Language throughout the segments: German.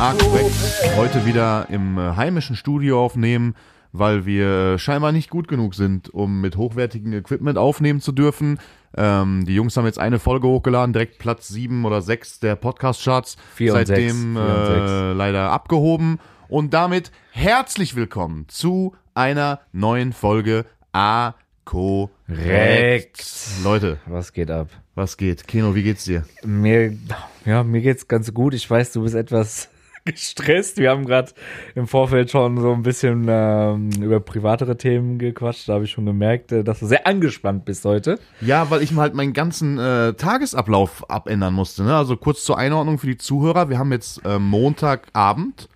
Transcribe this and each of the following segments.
korrekt. Heute wieder im äh, heimischen Studio aufnehmen, weil wir äh, scheinbar nicht gut genug sind, um mit hochwertigem Equipment aufnehmen zu dürfen. Ähm, die Jungs haben jetzt eine Folge hochgeladen, direkt Platz 7 oder 6 der Podcast-Charts. Seitdem äh, leider abgehoben. Und damit herzlich willkommen zu einer neuen Folge A Korrekt. Leute, Was geht ab? was geht? Keno, wie geht's dir? Mir, ja, mir geht's ganz gut. Ich weiß, du bist etwas gestresst. Wir haben gerade im Vorfeld schon so ein bisschen ähm, über privatere Themen gequatscht. Da habe ich schon gemerkt, äh, dass du sehr angespannt bist heute. Ja, weil ich mal halt meinen ganzen äh, Tagesablauf abändern musste. Ne? Also kurz zur Einordnung für die Zuhörer. Wir haben jetzt äh, Montagabend.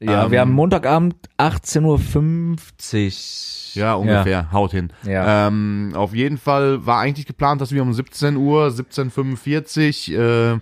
Ja, Ähm, wir haben Montagabend 18.50 Uhr. Ja, ungefähr. Haut hin. Ja. Ähm, auf jeden Fall war eigentlich geplant, dass wir um 17 Uhr, 17.45 äh,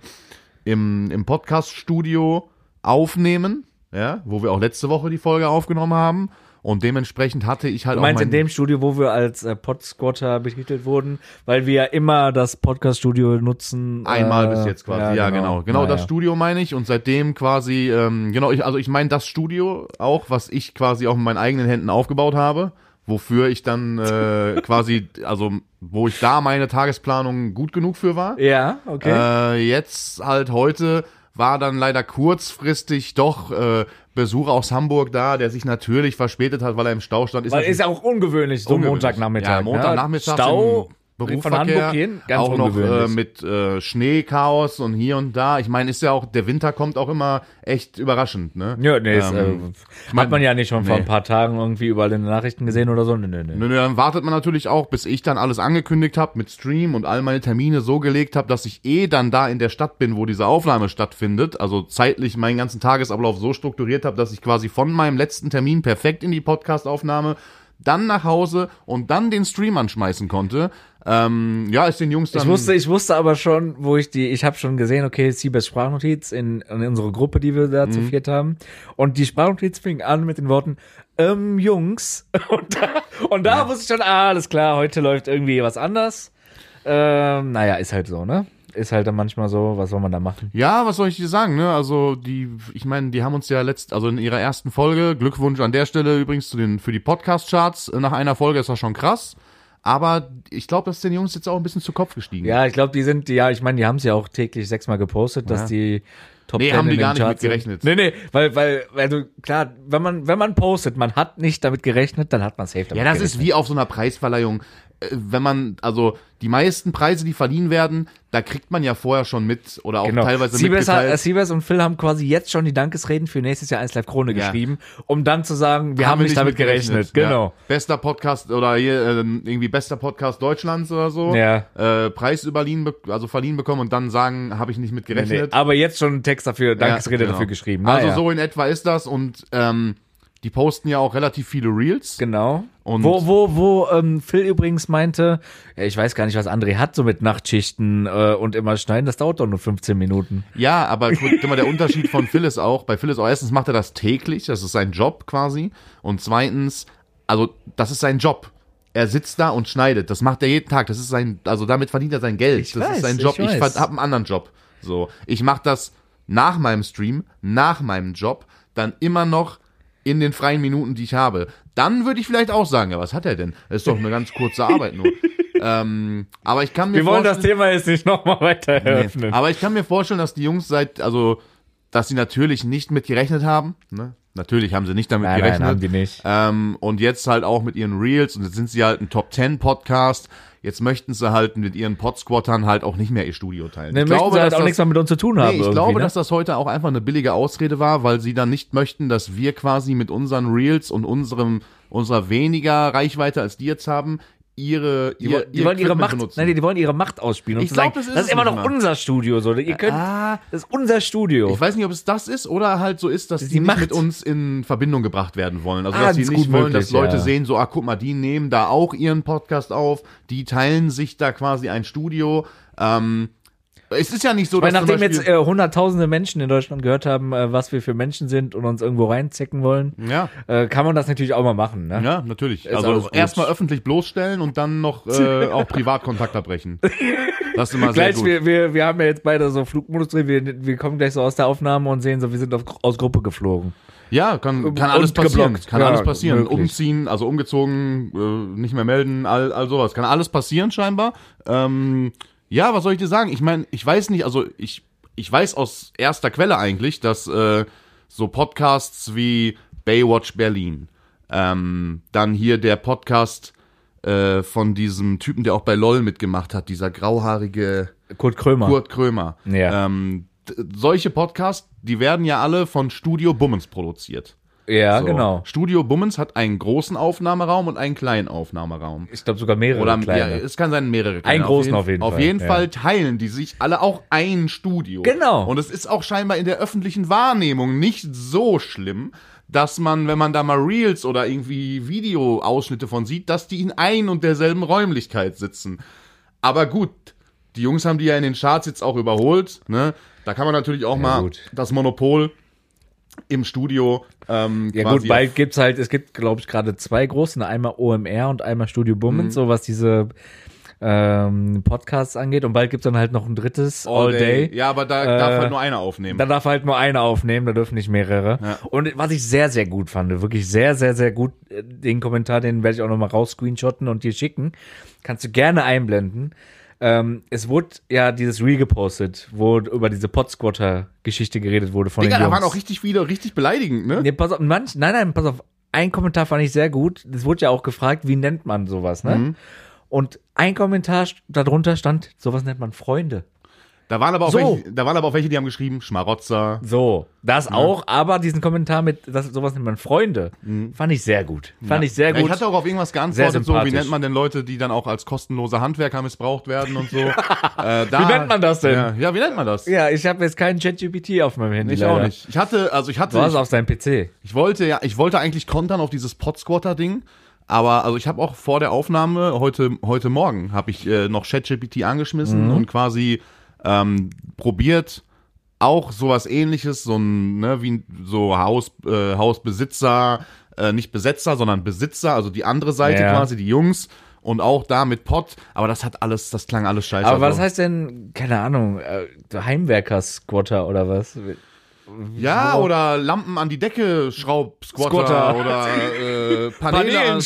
im, im Podcast-Studio aufnehmen. Ja, wo wir auch letzte Woche die Folge aufgenommen haben. Und dementsprechend hatte ich halt Du auch meinst mein, in dem Studio, wo wir als äh, Podsquatter betitelt wurden, weil wir ja immer das Podcast-Studio nutzen. Einmal äh, bis jetzt quasi, ja, genau. Genau, das Naja. Studio meine ich und seitdem quasi, ähm, genau, ich, also ich meine das Studio auch, was ich quasi auch mit meinen eigenen Händen aufgebaut habe, wofür ich dann äh, quasi, also wo ich da meine Tagesplanung gut genug für war. Ja, okay. Äh, jetzt halt heute war dann leider kurzfristig doch äh, Besuch aus Hamburg da, der sich natürlich verspätet hat, weil er im Stau stand. Weil ist ja auch ungewöhnlich, so Ungewöhnlich. Montagnachmittag. Ja, Montagnachmittag ne? Stau im von Berufsverkehr, Hamburg hin, ganz auch noch äh, mit äh, Schneechaos und hier und da. Ich meine, ist ja auch, der Winter kommt auch immer echt überraschend, ne? ja, nee, ist, Ähm, äh, hat man ja nicht schon vor nee. ein paar Tagen irgendwie überall in den Nachrichten gesehen oder so. Nee, nee, nee. Nö, dann wartet man natürlich auch, bis ich dann alles angekündigt habe mit Stream und all meine Termine so gelegt habe, dass ich eh dann da in der Stadt bin, wo diese Aufnahme stattfindet. Also zeitlich meinen ganzen Tagesablauf so strukturiert habe, dass ich quasi von meinem letzten Termin perfekt in die Podcastaufnahme, dann nach Hause und dann den Stream anschmeißen konnte. Ähm, ja, ist den Jungs dann. Ich wusste, ich wusste aber schon, wo ich die, ich habe schon gesehen, okay, Siebes Sprachnotiz in, in unsere Gruppe, die wir da Mhm. zu viert haben. Und die Sprachnotiz fing an mit den Worten, ähm, Jungs. Und da, und da wusste ich schon, ah, alles klar, heute läuft irgendwie was anders. Ähm, naja, ist halt so, ne? Ist halt dann manchmal so, was soll man da machen? Ja, was soll ich dir sagen, ne? Also die, ich meine, die haben uns ja letzt, also in ihrer ersten Folge, Glückwunsch an der Stelle übrigens zu den für die Podcast-Charts. äh, Nach einer Folge ist das schon krass. Aber ich glaube, das ist den Jungs jetzt auch ein bisschen zu Kopf gestiegen. Ja, ich glaube, die sind, ja, ich meine, die haben es ja auch täglich sechsmal gepostet, dass Ja. die Top Nee, 10 haben die gar nicht Charts mit gerechnet. Sind. Nee, nee, weil, weil, du, klar, wenn man, wenn man postet, man hat nicht damit gerechnet, dann hat man safe damit Ja, das gerechnet. ist wie auf so einer Preisverleihung. Äh, Wenn man, also die meisten Preise, die verliehen werden, da kriegt man ja vorher schon mit oder auch Genau. teilweise Siebes, hat, mitgeteilt. Siebes und Phil haben quasi jetzt schon die Dankesreden für nächstes Jahr 1 Live Krone Ja. geschrieben, um dann zu sagen, wir haben, nicht damit gerechnet. Genau. Ja. Bester Podcast oder hier, äh, irgendwie bester Podcast Deutschlands oder so. Ja. Äh, Preis überliehen, be- also verliehen bekommen und dann sagen, habe ich nicht mit Nee, gerechnet. aber jetzt schon einen Text dafür, Dankesrede Ja, genau. dafür geschrieben. Also Naja. so in etwa ist das und ähm, die posten ja auch relativ viele Reels. Genau. Und- wo, wo, wo ähm, Phil übrigens meinte, ja, ich weiß gar nicht, was André hat, so mit Nachtschichten äh, und immer schneiden, das dauert doch nur 15 Minuten. Ja, aber guck mal, der Unterschied von Phil ist auch, bei Phil ist auch erstens macht er das täglich, das ist sein Job quasi. Und zweitens, also das ist sein Job. Er sitzt da und schneidet. Das macht er jeden Tag. Das ist sein, also damit verdient er sein Geld. Ich das weiß, ist sein ich Job. Ich, weiß. habe einen anderen Job. So, ich mache das nach meinem Stream, nach meinem Job, dann immer noch in den freien Minuten, die ich habe. Dann würde ich vielleicht auch sagen, ja, was hat er denn? Das ist doch eine ganz kurze Arbeit nur. ähm, aber ich kann mir Wir wollen das vorstellen- Thema jetzt nicht nochmal weiter eröffnen. Nee. Aber ich kann mir vorstellen, dass die Jungs seit, also, dass sie natürlich nicht mit gerechnet haben. Ne? Natürlich haben sie nicht damit Nein, nein, gerechnet. haben die nicht. Ähm, und jetzt halt auch mit ihren Reels und jetzt sind sie halt ein Top 10 Podcast. Jetzt möchten sie halt mit ihren Podsquattern halt auch nicht mehr ihr Studio teilen. Dann möchten sie halt auch nichts mehr mit uns zu tun haben. Nee, ich glaube, ne? dass das heute auch einfach eine billige Ausrede war, weil sie dann nicht möchten, dass wir quasi mit unseren Reels und unserem unserer weniger Reichweite als die jetzt haben, ihre Die, ihr, die wollen ihre Macht, benutzen. nein, die wollen ihre Macht ausspielen und Ich zu glaub, sagen, das ist das ist immer noch mal. unser Studio, so. Ihr könnt, Ah, das ist unser Studio. Ich weiß nicht, ob es das ist oder halt so ist, dass die, die Macht. mit uns in Verbindung gebracht werden wollen. Also Ah, dass sie das nicht gut wollen, dass möglich, Leute ja. sehen, so, ah, guck mal, die nehmen da auch ihren Podcast auf, die teilen sich da quasi ein Studio. Ähm, Es ist ja nicht so, Weil dass zum nachdem jetzt äh, hunderttausende Menschen in Deutschland gehört haben, äh, was wir für Menschen sind und uns irgendwo reinzecken wollen, ja, äh, kann man das natürlich auch mal machen. Ne? ja, natürlich. alles also erstmal öffentlich bloßstellen und dann noch äh, auch Privatkontakt abbrechen. Das ist immer sehr Gleich, gut. wir, wir, wir haben ja jetzt beide so Flugmodus drin, wir, wir kommen gleich so aus der Aufnahme und sehen so, wir sind auf, aus Gruppe geflogen. Ja, kann, kann alles passieren. geblockt. Kann Ja, alles passieren. möglich. Umziehen, also umgezogen, äh, nicht mehr melden, all, all sowas. Kann alles passieren scheinbar. Ähm, ja, was soll ich dir sagen? Ich meine, ich weiß nicht, also ich, ich weiß aus erster Quelle eigentlich, dass äh, so Podcasts wie Baywatch Berlin, ähm, dann hier der Podcast äh, von diesem Typen, der auch bei LOL mitgemacht hat, dieser grauhaarige Kurt Krömer. Kurt Krömer. Ja. Ähm, solche Podcasts, die werden ja alle von Studio Bummens produziert. Ja, So. genau. Studio Bummens hat einen großen Aufnahmeraum und einen kleinen Aufnahmeraum. Ich glaube sogar mehrere Oder kleine. ja, es kann sein mehrere. kleine. Einen großen auf jeden Auf Fall, jeden ja. Fall teilen die sich alle auch ein Studio. Genau. Und es ist auch scheinbar in der öffentlichen Wahrnehmung nicht so schlimm, dass man, wenn man da mal Reels oder irgendwie Videoausschnitte von sieht, dass die in ein und derselben Räumlichkeit sitzen. Aber gut, die Jungs haben die ja in den Charts jetzt auch überholt. Ne? Da kann man natürlich auch mal gut. das Monopol im Studio ähm, Ja gut, bald gibt's halt, es gibt, glaube ich, gerade zwei große, ne, einmal OMR und einmal Studio Bummens, Mhm. so was diese ähm, Podcasts angeht. Und bald gibt's dann halt noch ein drittes, All, Day. Ja, aber da Äh, darf halt nur einer aufnehmen. Da darf halt nur einer aufnehmen, da dürfen nicht mehrere. Ja. Und was ich sehr, sehr gut fand, wirklich sehr, sehr, sehr gut, äh, den Kommentar, den werde ich auch nochmal raus screenshotten und dir schicken. Kannst du gerne einblenden. Ähm, es wurde ja dieses Reel gepostet, wo über diese Podsquatter-Geschichte geredet wurde von Digga, den da Jungs. waren auch richtig viele, richtig beleidigend, ne? Nee, pass auf, manch, nein, nein, pass auf. Ein Kommentar fand ich sehr gut. Es wurde ja auch gefragt, wie nennt man sowas, ne? Mhm. Und ein Kommentar darunter stand, sowas nennt man Freunde. Da waren aber auch So. welche, da waren aber auch welche, die haben geschrieben, Schmarotzer. So, das auch, aber diesen Kommentar mit, das, sowas nennt man Freunde, fand ich sehr gut. Fand ich sehr Mhm. Ja, gut. ich hatte auch auf irgendwas geantwortet, so wie nennt man denn Leute, die dann auch als kostenlose Handwerker missbraucht werden und so. äh, da, Wie nennt man das denn? Ja, ja wie nennt man das? ja, ich habe jetzt keinen ChatGPT auf meinem Handy. ich leider. auch nicht. Ich hatte, also ich Du hatte, hast ich, auf seinem PC. ich wollte ja, ich wollte eigentlich kontern auf dieses Podsquatter-Ding. Aber also ich habe auch vor der Aufnahme heute heute Morgen habe ich äh, noch ChatGPT angeschmissen Mhm. und quasi ähm, probiert auch sowas ähnliches, so ein, ne, wie so Haus, äh, Hausbesitzer, äh, nicht Besetzer, sondern Besitzer, also die andere Seite Ja. quasi, die Jungs. Und auch da mit Pott, aber das hat alles, das klang alles scheiße. Aber was also. heißt denn, keine Ahnung, äh, Heimwerker-Squatter oder was? Ja, oder Lampen an die Decke Schraubsquatter Squatter. oder äh, Paneele, an.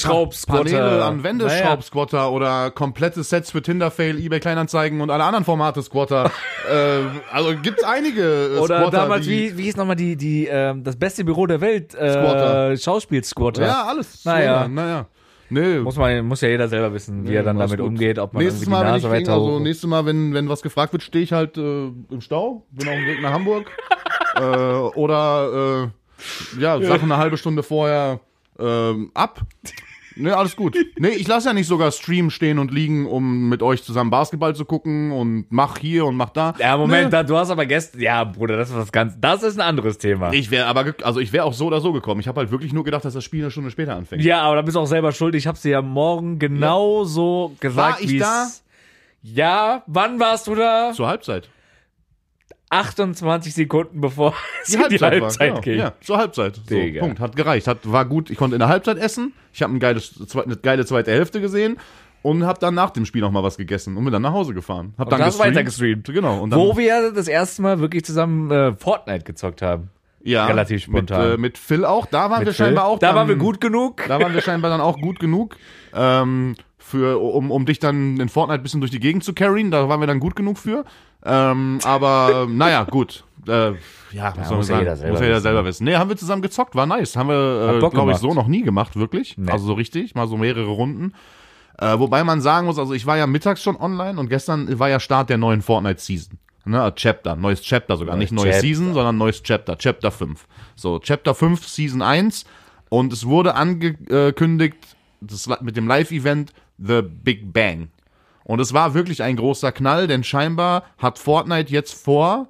Paneele an Wände Naja. Schraubsquatter oder komplette Sets für Tinderfail, eBay Kleinanzeigen und alle anderen Formate Squatter. äh, also gibt's einige äh, Oder Squatter, damals, wie, wie hieß nochmal die, die, ähm, das beste Büro der Welt? Äh, Squatter. Schauspiel-Squatter. Ja, alles. Naja. So, naja. Nee. Muss man, muss ja jeder selber wissen, wie er dann damit gut. umgeht, ob man nächstes Mal, wenn ich weiter also nächstes Mal, wenn, wenn was gefragt wird, stehe ich halt äh, im Stau, bin auf dem Weg nach Hamburg. äh, oder äh, ja, Sachen eine halbe Stunde vorher ähm, ab. Ne, alles gut. Nee, ich lasse ja nicht sogar Stream stehen und liegen, um mit euch zusammen Basketball zu gucken und mach hier und mach da. Ja, Moment, Nee. da, du hast aber gestern, ja, Bruder, das ist was ganz, das ist ein anderes Thema. Ich wäre aber, also ich wäre auch so oder so gekommen. Ich habe halt wirklich nur gedacht, dass das Spiel eine Stunde später anfängt. ja, aber da bist du auch selber schuld. Ich hab's dir ja morgen genau so gesagt, War ich wie's- da? Ja, wann warst du da? Zur Halbzeit. 28 Sekunden bevor es Die in Halbzeit, die Halbzeit war, ging. genau. Ja, zur Halbzeit. So. Punkt. Hat gereicht. Hat, war gut. Ich konnte in der Halbzeit essen. Ich habe ein eine geile zweite Hälfte gesehen und habe dann nach dem Spiel noch mal was gegessen und bin dann nach Hause gefahren. Hab dann Und hast gestreamt. weiter gestreamt. Genau. Und dann, Wo wir das erste Mal wirklich zusammen äh, Fortnite gezockt haben. ja, relativ spontan. Mit, äh, mit Phil auch. Da waren wir Phil. scheinbar auch. Da dann, waren wir gut genug. Da waren wir scheinbar dann auch gut genug. Ähm, für, um, um dich dann in Fortnite ein bisschen durch die Gegend zu carryen, da waren wir dann gut genug für. Ähm, aber naja, gut. Äh, ja, soll man muss ja jeder selber muss ja jeder wissen. selber wissen. Nee, haben wir zusammen gezockt, war nice. Haben wir, äh, glaube ich, so noch nie gemacht, wirklich. Nee. Also so richtig, mal so mehrere Runden. Äh, wobei man sagen muss, also ich war ja mittags schon online und gestern war ja Start der neuen Fortnite-Season. Ne, Chapter, neues Chapter sogar. Neues Nicht neues Chapter. Season, sondern neues Chapter. Chapter 5. So, Chapter 5, Season 1. Und es wurde angekündigt, das, mit dem Live-Event The Big Bang. Und es war wirklich ein großer Knall, denn scheinbar hat Fortnite jetzt vor,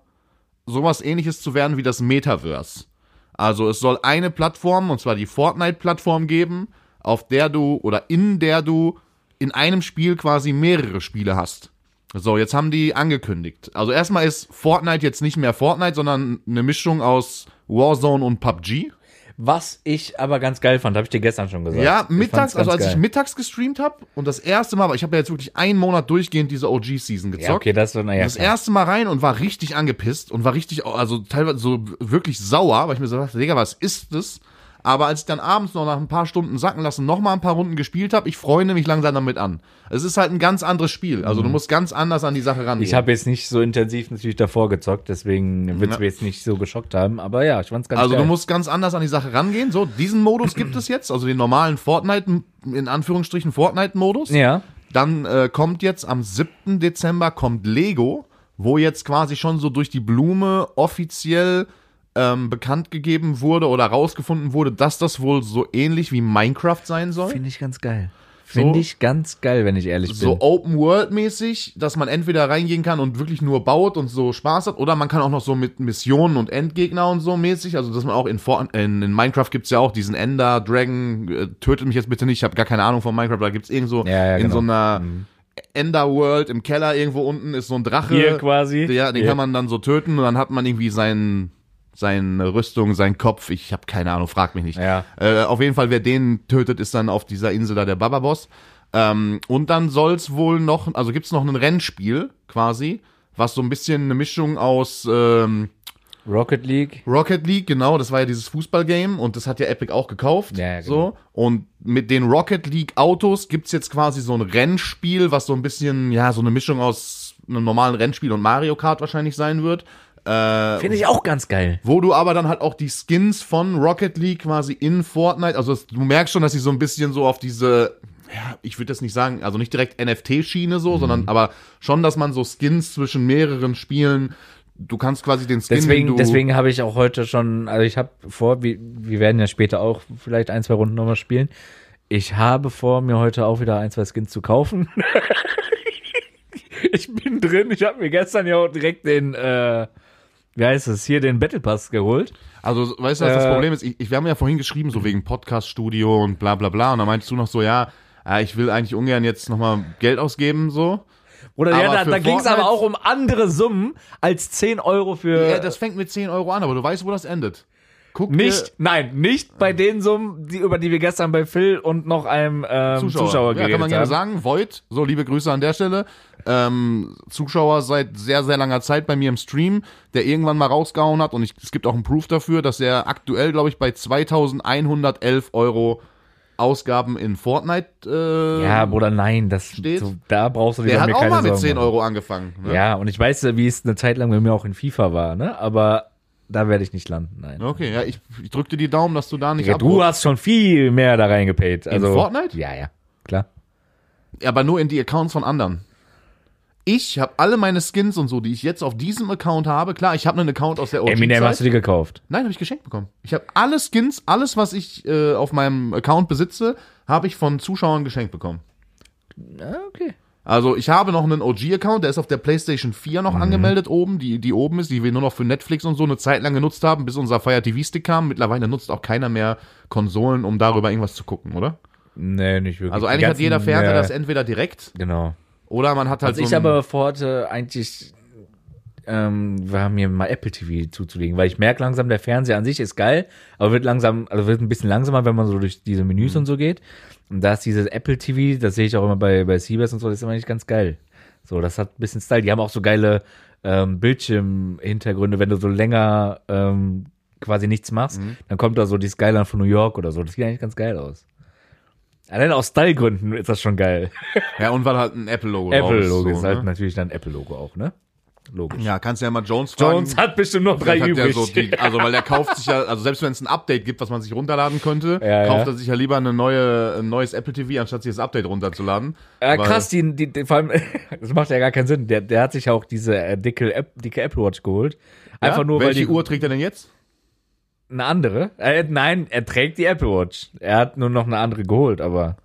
sowas ähnliches zu werden wie das Metaverse. Also es soll eine Plattform, und zwar die Fortnite-Plattform geben, auf der du oder in der du in einem Spiel quasi mehrere Spiele hast. So, jetzt haben die angekündigt. Also erstmal ist Fortnite jetzt nicht mehr Fortnite, sondern eine Mischung aus Warzone und PUBG. Was ich aber ganz geil fand, habe ich dir gestern schon gesagt. Ja, Ich mittags, also als ich geil. mittags gestreamt habe und das erste Mal, aber ich habe ja jetzt wirklich einen Monat durchgehend diese OG-Season gezockt. Ja, okay, das war, naja. das klar. erste Mal rein und war richtig angepisst und war richtig, also teilweise so wirklich sauer, weil ich mir so dachte, Digga, was ist das? Aber als ich dann abends noch nach ein paar Stunden sacken lassen, noch mal ein paar Runden gespielt habe, ich freue mich langsam damit an. Es ist halt ein ganz anderes Spiel. Also du musst ganz anders an die Sache rangehen. Mhm. Ich habe jetzt nicht so intensiv natürlich davor gezockt, deswegen wird es Ja. mir jetzt nicht so geschockt haben. Aber ja, ich fand's ganz Also geil. du musst ganz anders an die Sache rangehen. So, diesen Modus gibt es jetzt, also den normalen Fortnite, in Anführungsstrichen Fortnite-Modus. ja. Dann äh, kommt jetzt am 7. Dezember kommt Lego, wo jetzt quasi schon so durch die Blume offiziell ähm, bekannt gegeben wurde oder rausgefunden wurde, dass das wohl so ähnlich wie Minecraft sein soll. Finde ich ganz geil. Finde ich ganz geil, wenn ich ehrlich So bin. Open World mäßig, dass man entweder reingehen kann und wirklich nur baut und so Spaß hat, oder man kann auch noch so mit Missionen und Endgegner und so mäßig, also dass man auch in, in, in Minecraft gibt's ja auch diesen Ender Dragon, äh, tötet mich jetzt bitte nicht, ich habe gar keine Ahnung von Minecraft, da gibt's irgend so Ja, ja, in genau. so einer Ender World im Keller irgendwo unten ist so ein Drache. Hier quasi. Ja, den Hier. kann man dann so töten und dann hat man irgendwie seinen seine Rüstung, sein Kopf, ich habe keine Ahnung, frag mich nicht. Ja. Äh, auf jeden Fall, wer den tötet, ist dann auf dieser Insel da der Baba-Boss. Ähm, und dann soll's wohl noch, also gibt's noch ein Rennspiel quasi, was so ein bisschen eine Mischung aus ähm, Rocket League. Rocket League, genau, das war ja dieses Fußballgame und das hat ja Epic auch gekauft. Ja, ja, genau. So. Und mit den Rocket League Autos gibt's jetzt quasi so ein Rennspiel, was so ein bisschen, ja, so eine Mischung aus einem normalen Rennspiel und Mario Kart wahrscheinlich sein wird. Äh, Finde ich auch ganz geil. wo du aber dann halt auch die Skins von Rocket League quasi in Fortnite, also es, du merkst schon, dass sie so ein bisschen so auf diese, ja, ich würde das nicht sagen, also nicht direkt NFT-Schiene so, Mhm. sondern aber schon, dass man so Skins zwischen mehreren Spielen, du kannst quasi den Skin, Deswegen, deswegen habe ich auch heute schon, also ich habe vor, wir, wir werden ja später auch vielleicht ein, zwei Runden nochmal spielen. Ich habe vor, mir heute auch wieder ein, zwei Skins zu kaufen. ich bin drin. Ich habe mir gestern ja auch direkt den, äh, wie heißt es, hier den Battle Pass geholt. Also, weißt du, was das Äh, Problem ist? Ich, ich, wir haben ja vorhin geschrieben, so wegen Podcast-Studio und bla bla bla. Und dann meinst du noch so, ja, äh, ich will eigentlich ungern jetzt nochmal Geld ausgeben, so. Oder Aber ja, da, da ging es aber auch um andere Summen als 10 Euro für. Ja, das fängt mit 10 Euro an, aber du weißt, wo das endet. Guck nicht, nein, nicht bei den Summen, die, über die wir gestern bei Phil und noch einem ähm, Zuschauer, Zuschauer, ja, geredet kann man gerne haben. sagen. Void, so liebe Grüße an der Stelle. Ähm, Zuschauer seit sehr, sehr langer Zeit bei mir im Stream, der irgendwann mal rausgehauen hat und ich, es gibt auch einen Proof dafür, dass er aktuell, glaube ich, bei 2111 Euro Ausgaben in Fortnite, äh, Ja, Bruder, nein, das Steht. so, da brauchst du dir der hat auch mal mit Sorgen 10 machen. Euro angefangen. Ne? Ja, und ich weiß, wie es eine Zeit lang bei mir auch in FIFA war, ne? Aber da werde ich nicht landen, nein. Okay, ja, ich, ich dir die Daumen, dass du da nicht Ja, du hast schon viel mehr da reingepayt. Also, Fortnite? Ja, ja, klar. aber nur in die Accounts von anderen. Ich habe alle meine Skins und so, die ich jetzt auf diesem Account habe. Klar, ich habe einen Account aus der OG Eminem hast du dir gekauft. Nein, habe ich geschenkt bekommen. Ich habe alle Skins, alles, was ich äh, auf meinem Account besitze, habe ich von Zuschauern geschenkt bekommen. Ah, okay. Also ich habe noch einen OG-Account, der ist auf der PlayStation 4 Mhm. noch angemeldet oben, die, die oben ist, die wir nur noch für Netflix und so eine Zeit lang genutzt haben, bis unser Fire TV-Stick kam. Mittlerweile nutzt auch keiner mehr Konsolen, um darüber irgendwas zu gucken, oder? Nee, nicht wirklich. Also eigentlich hat ganzen, jeder Fernseher äh, das entweder direkt Genau. oder man hat halt Also ich so ein, aber vorhatte eigentlich, ähm, war mir mal Apple TV zuzulegen, weil ich merke langsam, der Fernseher an sich ist geil, aber wird langsam, also wird ein bisschen langsamer, wenn man so durch diese Menüs Mhm. und so geht. Und da ist dieses Apple TV, das sehe ich auch immer bei, bei Seabass und so, das ist immer nicht ganz geil. So, das hat ein bisschen Style. Die haben auch so geile ähm, Bildschirmhintergründe, wenn du so länger ähm, quasi nichts machst, Mhm. dann kommt da so die Skyline von New York oder so. Das sieht eigentlich ganz geil aus. Allein aus Stylegründen ist das schon geil. ja und weil halt ein Apple-Logo drauf Apple-Logo so, ist halt ne? natürlich dann Apple-Logo auch, ne? Logisch. Ja, kannst ja mal Jones fragen. Jones hat bestimmt noch drei übrig. so die, also weil der kauft sich ja, also selbst wenn es ein Update gibt, was man sich runterladen könnte, Ja, kauft ja. er sich ja lieber eine neue, ein neues Apple TV, anstatt sich das Update runterzuladen. Ja, Weil- krass, die, die, die, vor allem, das macht ja gar keinen Sinn. Der, der hat sich ja auch diese äh, dicke, App, dicke Apple Watch geholt. Einfach ja? nur, weil Welche die Uhr trägt er denn jetzt? eine andere. Äh, nein, er trägt die Apple Watch. Er hat nur noch eine andere geholt, aber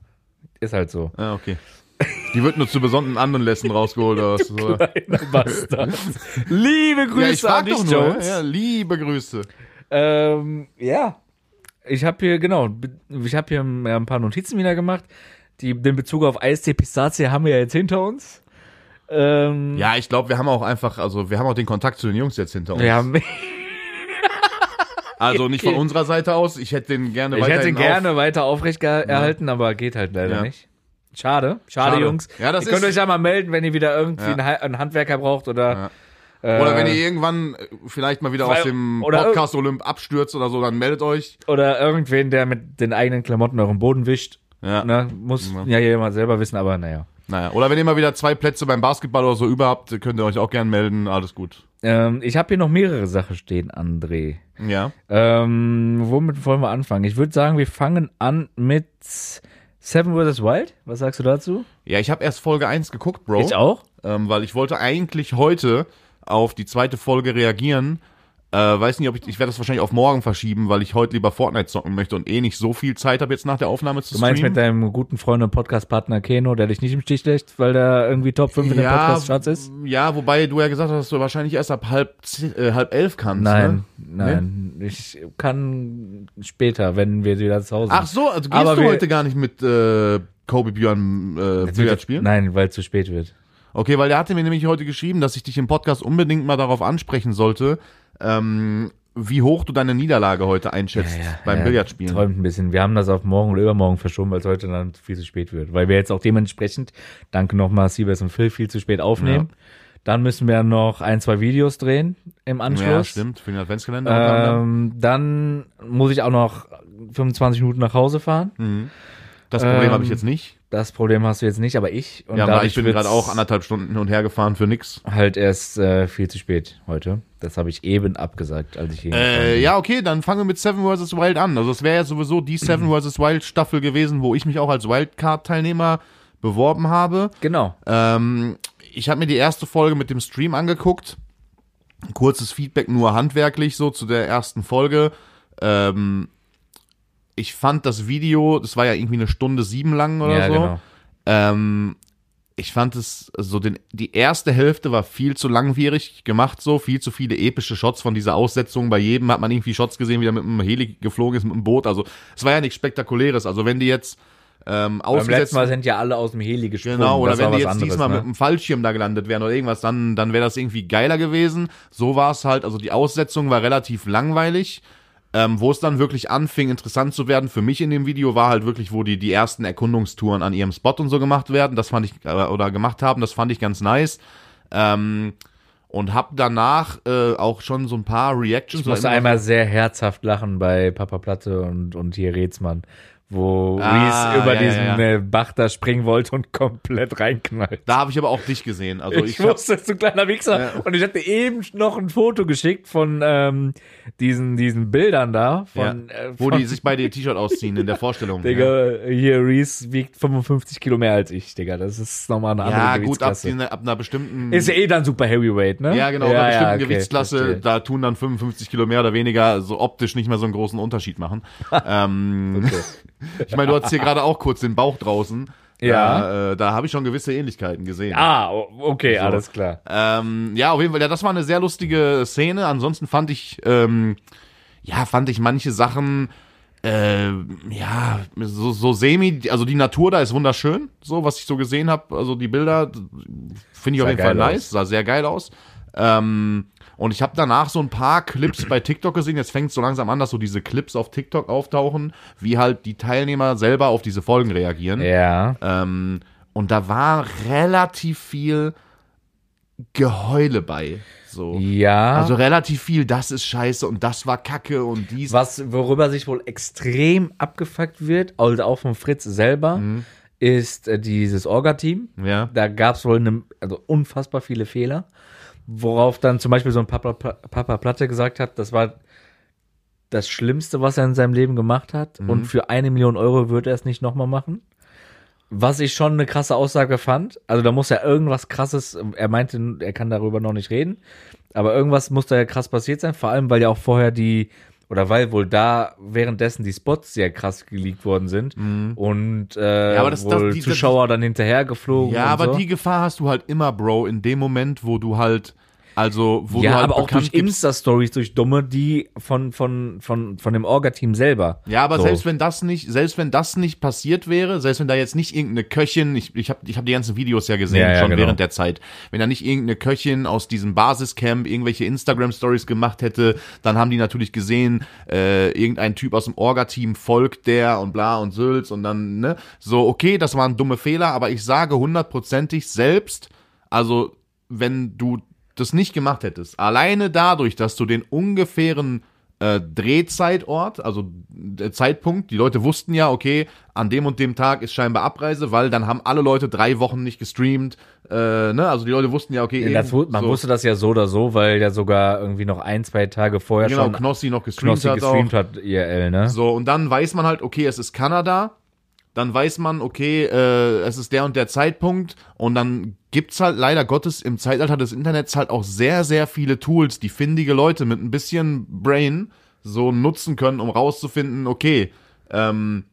ist halt so. Ah, okay. Die wird nur zu besonderen Anlässen rausgeholt? So. Kleiner Bastard. Liebe Grüße Ja, ich an dich, nur. Jones. Ja, liebe Grüße. Ähm, ja. Ich habe hier, genau, ich habe hier ein, paar Notizen wieder gemacht. Die, den Bezug auf Eistee Pistazie haben wir ja jetzt hinter uns. Ähm, Ja, ich glaube, wir haben auch einfach, also wir haben auch den Kontakt zu den Jungs jetzt hinter uns. wir haben, Also nicht von unserer Seite aus. Ich hätte den gerne ich hätte ihn gerne weiter aufrecht erhalten, aber geht halt leider Ja. nicht. Schade, schade, Schade. Jungs. Ja, das ihr könnt euch ja mal melden, wenn ihr wieder irgendwie Ja. einen, Ha- einen Handwerker braucht oder Ja. äh, Oder wenn ihr irgendwann äh, vielleicht mal wieder Weil- aus dem Podcast Olymp abstürzt oder so, dann meldet euch. oder irgendwen, der mit den eigenen Klamotten euren Boden wischt. Ja. Ne? Muss Ja. ja jemand selber wissen, aber naja. Naja. Oder wenn ihr mal wieder zwei Plätze beim Basketball oder so über habt, könnt ihr euch auch gern melden. Alles gut. Ähm, ich habe hier noch mehrere Sachen stehen, André. Ja. Ähm, womit wollen wir anfangen? Ich würde sagen, wir fangen an mit Seven vs. Wild. Was sagst du dazu? Ja, ich habe erst Folge 1 geguckt, Bro. Ich auch. Ähm, weil ich wollte eigentlich heute auf die zweite Folge reagieren. Äh, weiß nicht, ob ich, ich werde das wahrscheinlich auf morgen verschieben, weil ich heute lieber Fortnite zocken möchte und eh nicht so viel Zeit habe jetzt nach der Aufnahme zu Du meinst streamen. mit deinem guten Freund und Podcast-Partner Keno, der dich nicht im Stich lässt, weil der irgendwie Top 5 in den Podcast-Charts ist? Ja, wobei du ja gesagt hast, dass du wahrscheinlich erst ab halb, äh, halb elf kannst. Nein, Ne? nein. Ich kann später, wenn wir wieder zu Hause Ach so, also gehst Aber du heute gar nicht mit äh, Kobe Björn äh, Billard spielen? Nein, weil es zu spät wird. Okay, weil der hatte mir nämlich heute geschrieben, dass ich dich im Podcast unbedingt mal darauf ansprechen sollte, ähm, wie hoch du deine Niederlage heute einschätzt beim Ja, Billardspielen. Träumt ein bisschen. Wir haben das auf morgen oder übermorgen verschoben, weil es heute dann viel zu spät wird. Weil wir jetzt auch dementsprechend, danke nochmal Siebes und Phil, viel zu spät aufnehmen. Dann müssen wir noch ein, zwei Videos drehen im Anschluss. Ja, stimmt, für den Adventskalender. Ähm, dann muss ich auch noch 25 Minuten nach Hause fahren. das Problem ähm, habe ich jetzt nicht. Das Problem hast du jetzt nicht, aber ich. Und Ja, dadurch ich bin gerade auch anderthalb Stunden hin und her gefahren für nix. halt erst äh, viel zu spät heute. Das habe ich eben abgesagt, als ich hier Äh, ja, okay, dann fangen wir mit Seven vs. Wild an. Also es wäre ja sowieso die Seven vs. Wild Staffel gewesen, wo ich mich auch als Wildcard-Teilnehmer beworben habe. Genau. Ähm, ich habe mir die erste Folge mit dem Stream angeguckt. Kurzes Feedback nur handwerklich so zu der ersten Folge. Ähm, ich fand das Video, das war ja irgendwie eine Stunde sieben lang oder ja, so. genau. Ähm, ich fand es so den die erste Hälfte war viel zu langwierig gemacht so viel zu viele epische Shots von dieser Aussetzung bei jedem hat man irgendwie Shots gesehen wie er mit einem Heli geflogen ist mit einem Boot also es war ja nichts spektakuläres also wenn die jetzt ähm, Beim letzten Mal sind ja alle aus dem Heli gesprungen. Genau, oder wenn die jetzt anderes, diesmal ne? mit einem Fallschirm da gelandet wären oder irgendwas, dann, dann wäre das irgendwie geiler gewesen. So war es halt, also die Aussetzung war relativ langweilig. Ähm, wo es dann wirklich anfing, interessant zu werden für mich in dem Video, war halt wirklich, wo die die ersten Erkundungstouren an ihrem Spot und so gemacht werden. Das fand ich, äh, oder gemacht haben, das fand ich ganz nice. Ähm, und hab danach äh, auch schon so ein paar Reactions. Ich musste einmal sehr herzhaft lachen bei Papa Platte und, und hier Rätsmann, wo Ah, Reese über ja, diesen ja, ja. äh, Bach da springen wollte und komplett reinknallt. Da habe ich aber auch dich gesehen. Also Ich, ich, wusste, du kleiner Wichser. Ja. Und ich hatte eben noch ein Foto geschickt von ähm, diesen, diesen Bildern da. Von, ja, äh, wo von, die sich beide ihr T-Shirt ausziehen in der Vorstellung. ja. Digga, hier Reese wiegt 55 Kilo mehr als ich, Digga. Das ist nochmal eine andere Ja, gut, ab, Gewichtsklasse. die- ab einer bestimmten. Ist ja eh dann Super Heavyweight, ne? ja, genau, ab einer bestimmten okay, Gewichtsklasse, verstehe. da tun dann 55 Kilo mehr oder weniger so optisch nicht mehr so einen großen Unterschied machen. ähm, ich meine, du hattest hier gerade auch kurz den Bauch draußen. Ja. Da, äh, da habe ich schon gewisse Ähnlichkeiten gesehen. Ah, okay, So. alles klar. Ähm, ja, auf jeden Fall, ja, das war eine sehr lustige Szene. Ansonsten fand ich, ähm, ja, fand ich manche Sachen, äh, ja, so, so semi, also die Natur da ist wunderschön, so was ich so gesehen habe, also die Bilder finde ich Sah auf jeden Fall nice, aus. sah sehr geil aus. Ähm, und ich habe danach so ein paar Clips bei TikTok gesehen. Jetzt fängt es so langsam an, dass so diese Clips auf TikTok auftauchen, wie halt die Teilnehmer selber auf diese Folgen reagieren. Ja. Ähm, und da war relativ viel Geheule bei. So. Ja. Also relativ viel, das ist scheiße und das war kacke und dies. Was, worüber sich wohl extrem abgefuckt wird, also auch von Fritz selber, ist äh, dieses Orga-Team. Ja. Da gab es wohl eine, also unfassbar viele Fehler. Worauf dann zum Beispiel so ein Papa, Papa Platte gesagt hat, das war das Schlimmste, was er in seinem Leben gemacht hat. Und für eine Million Euro würde er es nicht nochmal machen. Was ich schon eine krasse Aussage fand. Also da muss ja irgendwas krasses, er meinte, er kann darüber noch nicht reden. Aber irgendwas muss da ja krass passiert sein. Vor allem, weil ja auch vorher die, oder weil wohl da währenddessen die Spots sehr krass geleakt worden sind. Und äh, Ja, aber das- das- wohl die- Zuschauer dann hinterher geflogen Ja, aber so. die Gefahr hast du halt immer, Bro, in dem Moment, wo du halt Also, wo ja, du halt aber auch durch Insta-Stories, durch Dumme, die von, von, von, von dem Orga-Team selber. Ja, aber So. selbst wenn das nicht, selbst wenn das nicht passiert wäre, selbst wenn da jetzt nicht irgendeine Köchin, ich, ich habe ich hab die ganzen Videos ja gesehen, Ja, ja, schon genau. während der Zeit, wenn da nicht irgendeine Köchin aus diesem Basiscamp irgendwelche Instagram-Stories gemacht hätte, dann haben die natürlich gesehen, äh, irgendein Typ aus dem Orga-Team folgt der und bla und Sülz und dann, ne, so, okay, das waren dumme Fehler, aber ich sage hundertprozentig selbst, also, wenn du das nicht gemacht hättest, alleine dadurch, dass du den ungefähren äh, Drehzeitort, also der Zeitpunkt, die Leute wussten ja, okay, an dem und dem Tag ist scheinbar Abreise, weil dann haben alle Leute drei Wochen nicht gestreamt, äh, ne, also die Leute wussten ja, okay, Das, wu- man so, wusste das ja so oder so, weil ja sogar irgendwie noch ein, zwei Tage vorher genau, schon Knossi noch gestreamt Knossi hat gestreamt hat, IRL, ne? So, und dann weiß man halt, okay, es ist Kanada, dann weiß man, okay, äh, es ist der und der Zeitpunkt und dann gibt's halt leider Gottes im Zeitalter des Internets halt auch sehr, sehr viele Tools, die findige Leute mit ein bisschen Brain so nutzen können, um rauszufinden, okay, ähm,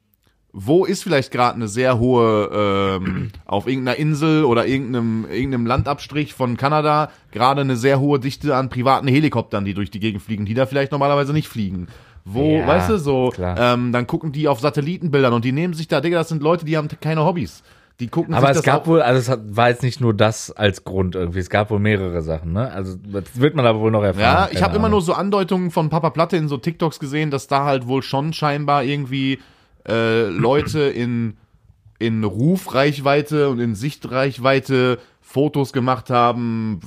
wo ist vielleicht gerade eine sehr hohe, ähm, auf irgendeiner Insel oder irgendeinem, irgendeinem Landabstrich von Kanada, gerade eine sehr hohe Dichte an privaten Helikoptern, die durch die Gegend fliegen, die da vielleicht normalerweise nicht fliegen. Wo, Ja, weißt du, so, ähm, dann gucken die auf Satellitenbildern und die nehmen sich da, Digga, das sind Leute, die haben keine Hobbys. Die gucken Aber es das gab wohl, also es hat, war jetzt nicht nur das als Grund irgendwie, es gab wohl mehrere Sachen, ne? Also das wird man aber wohl noch erfahren. Ja, ich habe immer nur so Andeutungen von Papa Platte in so TikToks gesehen, dass da halt wohl schon scheinbar irgendwie äh, Leute in, in Rufreichweite und in Sichtreichweite Fotos gemacht haben.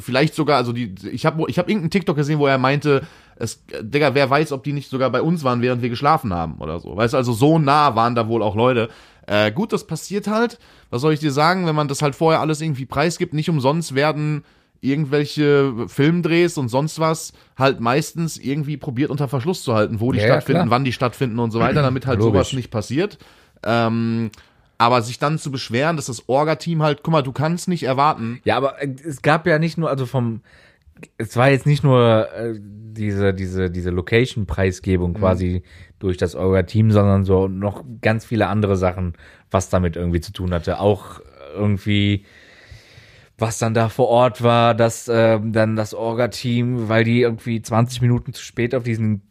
Vielleicht sogar, also die, ich habe ich hab irgendeinen TikTok gesehen, wo er meinte, es, Digga, wer weiß, ob die nicht sogar bei uns waren, während wir geschlafen haben oder so. Weißt du, also so nah waren da wohl auch Leute. Äh, gut, das passiert halt. Was soll ich dir sagen, wenn man das halt vorher alles irgendwie preisgibt? Nicht umsonst werden irgendwelche Filmdrehs und sonst was halt meistens irgendwie probiert unter Verschluss zu halten, wo die Ja, stattfinden, klar. wann die stattfinden und so weiter, damit halt Logisch. sowas nicht passiert. Ähm, aber sich dann zu beschweren, dass das Orga-Team halt, guck mal, du kannst nicht erwarten. Ja, aber äh, es gab ja nicht nur, also vom, es war jetzt nicht nur äh, diese, diese, diese Location-Preisgebung Mhm. quasi durch das Orga-Team, sondern so noch ganz viele andere Sachen, was damit irgendwie zu tun hatte. Auch irgendwie, was dann da vor Ort war, dass ähm, dann das Orga-Team, weil die irgendwie 20 Minuten zu spät auf diesen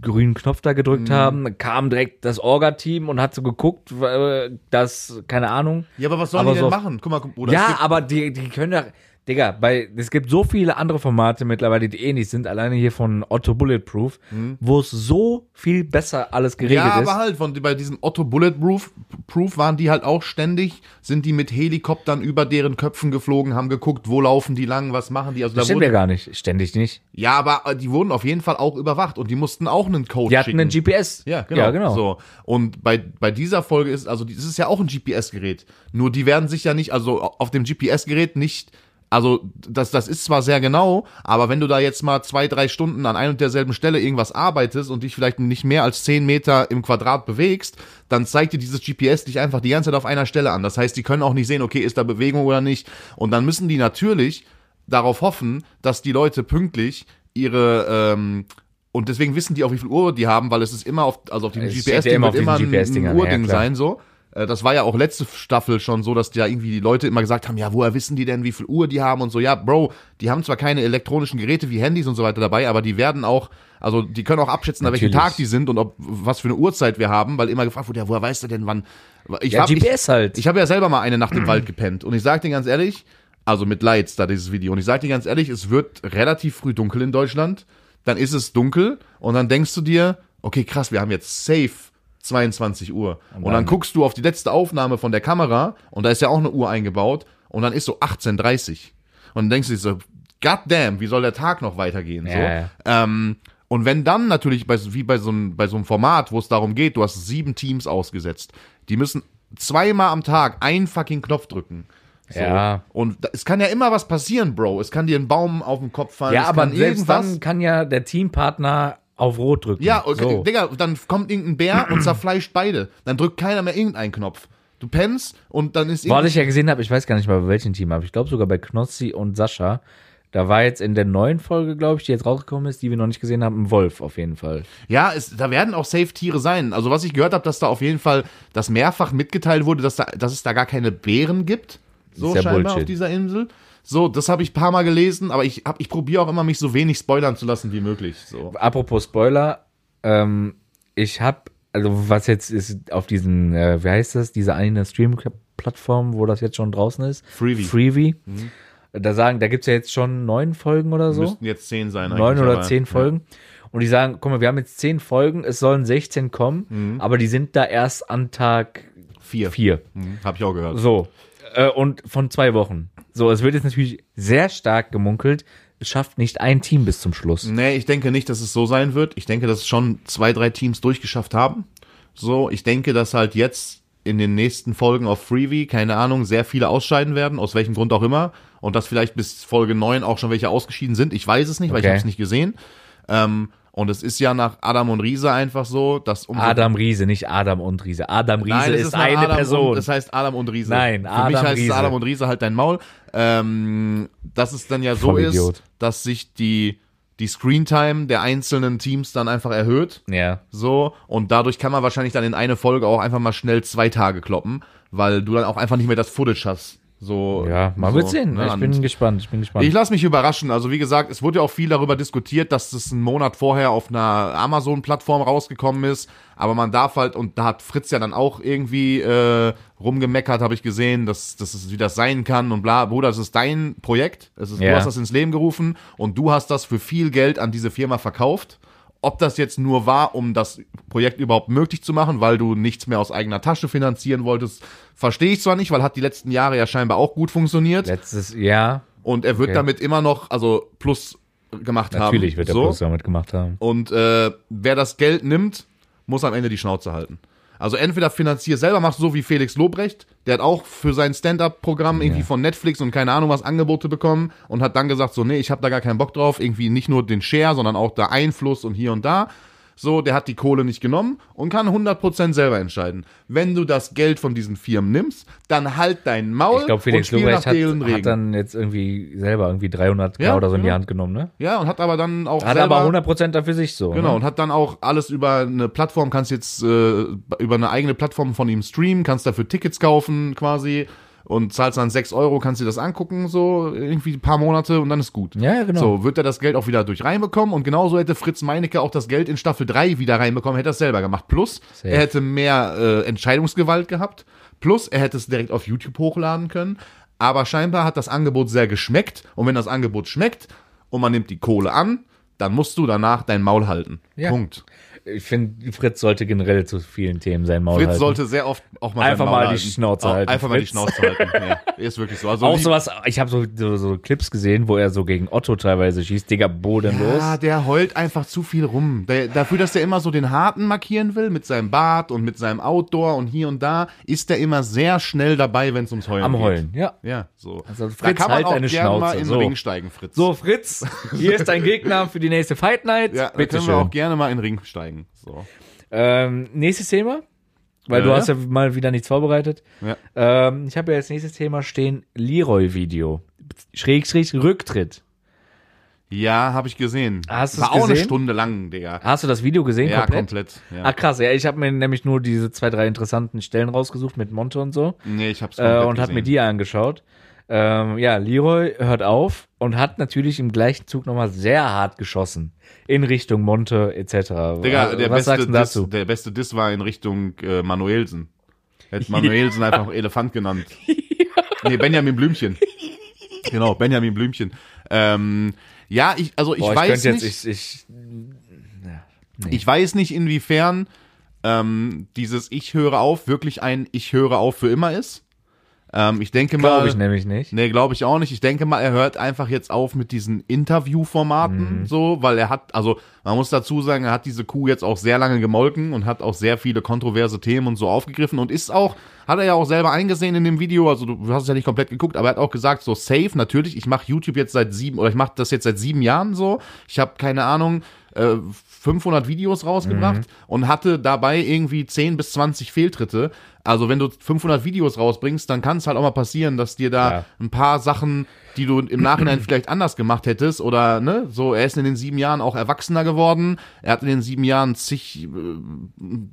grünen Knopf da gedrückt Mhm. haben, kam direkt das Orga-Team und hat so geguckt, äh, dass, keine Ahnung, Ja, aber was sollen Aber die denn so- machen? Guck mal, es ja, aber die, die können ja, Digga, bei, es gibt so viele andere Formate mittlerweile, die ähnlich sind, alleine hier von Otto Bulletproof, wo es so viel besser alles geregelt Mhm. ja, ist. aber halt, von, bei diesem Otto Bulletproof Proof waren die halt auch ständig, sind die mit Helikoptern über deren Köpfen geflogen, haben geguckt, wo laufen die lang, was machen die. Also das da stimmt ja gar nicht, ständig nicht. ja, aber äh, die wurden auf jeden Fall auch überwacht und die mussten auch einen Code Die hatten schicken. einen GPS. Ja, genau. Ja, genau. So. Und bei, bei dieser Folge ist, also, das ist ja auch ein GPS-Gerät. Nur die werden sich ja nicht, also auf dem GPS-Gerät nicht, also das, das ist zwar sehr genau, aber wenn du da jetzt mal zwei, drei Stunden an ein und derselben Stelle irgendwas arbeitest und dich vielleicht nicht mehr als zehn Meter im Quadrat bewegst, dann zeigt dir dieses GPS dich einfach die ganze Zeit auf einer Stelle an. Das heißt, die können auch nicht sehen, okay, ist da Bewegung oder nicht. Und dann müssen die natürlich darauf hoffen, dass die Leute pünktlich ihre ähm, und deswegen wissen die auch, wie viel Uhr die haben, weil es ist immer auf, also auf dem Es GPS, ja immer auf immer ein, GPS-Dingern, ein ja, sein, so. Äh, Das war ja auch letzte Staffel schon so, dass da irgendwie die Leute immer gesagt haben, ja, woher wissen die denn, wie viel Uhr die haben und so. Ja, Bro, die haben zwar keine elektronischen Geräte wie Handys und so weiter dabei, aber die werden auch, also die können auch abschätzen, an welchem. Tag die sind und ob was für eine Uhrzeit wir haben, weil immer gefragt wurde, ja, woher weißt du denn, wann? Ich Ja, hab- ich, GPS halt. ich habe ja selber mal eine Nacht im Wald gepennt und ich sag dir ganz ehrlich, also mit Lights da dieses Video und ich sag dir ganz ehrlich, es wird relativ früh dunkel in Deutschland, dann ist es dunkel und dann denkst du dir, okay, krass, wir haben jetzt safe 22 Uhr und dann, guckst du auf die letzte Aufnahme von der Kamera und da ist ja auch eine Uhr eingebaut und dann ist so 18:30 und dann denkst du dir so, God damn, wie soll der Tag noch weitergehen? so. Ja, ja. Ähm, und wenn dann natürlich, bei, so- wie bei so, einem, bei so einem Format, wo es darum geht, du hast sieben Teams ausgesetzt, die müssen zweimal am Tag einen fucking Knopf drücken. So. Ja. Und da, es kann ja immer was passieren, Bro. Es kann dir ein Baum auf den Kopf fallen. Ja, aber kann selbst irgendwas. dann kann ja der Teampartner auf Rot drücken. Ja, okay, so. Digga, dann kommt irgendein Bär und zerfleischt beide. Dann drückt keiner mehr irgendeinen Knopf. Du pennst und dann ist Was ich ja gesehen habe, ich weiß gar nicht mal bei welchem Team, aber ich glaube sogar bei Knossi und Sascha. Da war jetzt in der neuen Folge, glaube ich, die jetzt rausgekommen ist, die wir noch nicht gesehen haben, ein Wolf auf jeden Fall. Ja, es, da werden auch Safe-Tiere sein. Also was ich gehört habe, dass da auf jeden Fall, dass mehrfach mitgeteilt wurde, dass, da, dass es da gar keine Bären gibt. So Ist ja scheinbar Bullshit. auf dieser Insel. So, das habe ich ein paar Mal gelesen, aber ich, hab- ich probiere auch immer, mich so wenig spoilern zu lassen wie möglich. So. Apropos Spoiler, ähm, ich habe, also was jetzt ist auf diesen, äh, wie heißt das, diese eine Stream-Plattform, wo das jetzt schon draußen ist? Freevee. Freevee. Da sagen, da gibt's ja jetzt schon neun Folgen oder so. Müssten jetzt zehn sein. neun oder aber- zehn Folgen. Und die sagen, guck mal, wir haben jetzt zehn Folgen, es sollen 16 kommen, Mhm. aber die sind da erst an Tag Vier. vier. Mhm, hab ich auch gehört. So. Äh, und von zwei Wochen. So, es wird jetzt natürlich sehr stark gemunkelt. Es schafft nicht ein Team bis zum Schluss. Nee, ich denke nicht, dass es so sein wird. Ich denke, dass schon zwei, drei Teams durchgeschafft haben. So, ich denke, dass halt jetzt in den nächsten Folgen auf Freebie, keine Ahnung, sehr viele ausscheiden werden, aus welchem Grund auch immer. Und dass vielleicht bis Folge 9 auch schon welche ausgeschieden sind. Ich weiß es nicht, weil ich habe es nicht gesehen. Ähm, und es ist ja nach Adam und Riese einfach so, dass um Adam Riese, nicht Adam und Riese. Adam Riese Nein, ist, nach eine Adam Person. Und, das heißt Adam und Riese. Nein, Für Adam mich heißt Riese. es Adam und Riese halt dein Maul. Ähm, dass es dann ja so Vollidiot. ist, dass sich die, die Screentime der einzelnen Teams dann einfach erhöht. ja. So, und dadurch kann man wahrscheinlich dann in eine Folge auch einfach mal schnell zwei Tage kloppen, weil du dann auch einfach nicht mehr das Footage hast. So, Ja, mal so, wird sehen. ne, ich und- bin gespannt. Ich bin gespannt. ich lasse mich überraschen. Also wie gesagt, es wurde ja auch viel darüber diskutiert, dass das einen Monat vorher auf einer Amazon-Plattform rausgekommen ist. Aber man darf halt, und da hat Fritz ja dann auch irgendwie äh, rumgemeckert, habe ich gesehen, dass, dass es wie das sein kann und bla. Bruder, das ist dein Projekt. Es ist, Du Ja. hast das ins Leben gerufen und du hast das für viel Geld an diese Firma verkauft. Ob das jetzt nur war, um das Projekt überhaupt möglich zu machen, weil du nichts mehr aus eigener Tasche finanzieren wolltest, verstehe ich zwar nicht, weil hat die letzten Jahre ja scheinbar auch gut funktioniert. Letztes Jahr, Und er wird Okay. damit immer noch, also plus gemacht haben. natürlich wird er so. Plus damit gemacht haben. Und äh, wer das Geld nimmt, muss am Ende die Schnauze halten. Also entweder finanzier selber, machst du so wie Felix Lobrecht, der hat auch für sein Stand-Up-Programm irgendwie von Netflix und keine Ahnung was Angebote bekommen und hat dann gesagt, so nee, ich habe da gar keinen Bock drauf, irgendwie nicht nur den Share, sondern auch der Einfluss und hier und da. So, der hat die Kohle nicht genommen und kann 100% selber entscheiden. Wenn du das Geld von diesen Firmen nimmst, dann halt dein Maul Ich glaube, und Felix spiel Lobrecht nach hat, deren hat dann jetzt irgendwie selber irgendwie 300k Ja, oder so in die. Hand genommen, ne? Ja, und hat aber dann auch Hat selber, aber 100% dafür sich so. Genau, Ne? und hat dann auch alles über eine Plattform, kannst jetzt äh, über eine eigene Plattform von ihm streamen, kannst dafür Tickets kaufen quasi und zahlst dann 6 Euro, kannst dir das angucken, so irgendwie ein paar Monate und dann ist gut. Ja, genau. So, wird er das Geld auch wieder durch reinbekommen und genauso hätte Fritz Meinecke auch das Geld in Staffel 3 wieder reinbekommen, hätte er es selber gemacht. Plus, Safe. er hätte mehr äh, Entscheidungsgewalt gehabt, plus er hätte es direkt auf YouTube hochladen können, aber scheinbar hat das Angebot sehr geschmeckt und wenn das Angebot schmeckt und man nimmt die Kohle an, dann musst du danach dein Maul halten. Ja. Punkt. Ich finde, Fritz sollte generell zu vielen Themen sein Maul Fritz halten. sollte sehr oft auch mal Einfach mal die halten. Schnauze halten, Einfach mal die. Schnauze halten. Ja, ist wirklich so. Also auch sowas, ich habe so, so, so Clips gesehen, wo er so gegen Otto teilweise schießt, Digga, bodenlos. Ja, der heult einfach zu viel rum. Der, dafür, dass der immer so den Harten markieren will, mit seinem Bart und mit seinem Outdoor und hier und da, ist der immer sehr schnell dabei, wenn es ums Heulen Am geht. Heulen, ja. Ja, so. Also, da Fritz, kann man halt auch deine gerne mal in den so. Ring steigen, Fritz. So, Fritz, hier ist dein Gegner für die nächste Fight Night. ja, da Bitte können wir schön. auch gerne mal in den Ring steigen. So. Ähm, nächstes Thema, weil Ja, du ja. hast ja mal wieder nichts vorbereitet. Ja. Ähm, ich habe ja als nächstes Thema stehen Leroy-Video. Schrägstrich Rücktritt. Ja, habe ich gesehen. Hast War auch eine gesehen? Stunde lang, Digga. Hast du das Video gesehen Ja, komplett? komplett. Ja. Ah krass, ja, ich habe mir nämlich nur diese zwei, drei interessanten Stellen rausgesucht mit Monte und so nee, ich hab's äh, komplett und hat mir die angeschaut. Ähm, ja, Leroy hört auf und hat natürlich im gleichen Zug nochmal sehr hart geschossen in Richtung Monte etc. Digga, der Was beste, sagst du dazu? Diss, der beste Diss war in Richtung äh, Manuelsen. Hätte Manuelsen einfach Elefant genannt. Nee, Benjamin Blümchen. Genau, Benjamin Blümchen. Ähm, ja, ich, also ich Boah, ich weiß nicht, jetzt, ich, ich, ich weiß nicht, inwiefern ähm, dieses Ich höre auf wirklich ein Ich höre auf für immer ist. Ähm, ich denke mal. glaube ich nämlich nicht. Nee, glaube ich auch nicht. Ich denke mal, er hört einfach jetzt auf mit diesen Interviewformaten, Mhm. so, weil er hat, also man muss dazu sagen, er hat diese Kuh jetzt auch sehr lange gemolken und hat auch sehr viele kontroverse Themen und so aufgegriffen und ist auch, hat er ja auch selber eingesehen in dem Video, also du hast es ja nicht komplett geguckt, aber er hat auch gesagt, so safe, natürlich, ich mache YouTube jetzt seit sieben, oder ich mache das jetzt seit sieben Jahren so, ich habe keine Ahnung, äh, 500 Videos rausgebracht Mhm. und hatte dabei irgendwie 10 bis 20 Fehltritte. Also wenn du 500 Videos rausbringst, dann kann es halt auch mal passieren, dass dir da Ja. ein paar Sachen, die du im Nachhinein vielleicht anders gemacht hättest oder ne, so, er ist in den sieben Jahren auch erwachsener geworden, er hat in den sieben Jahren zig äh,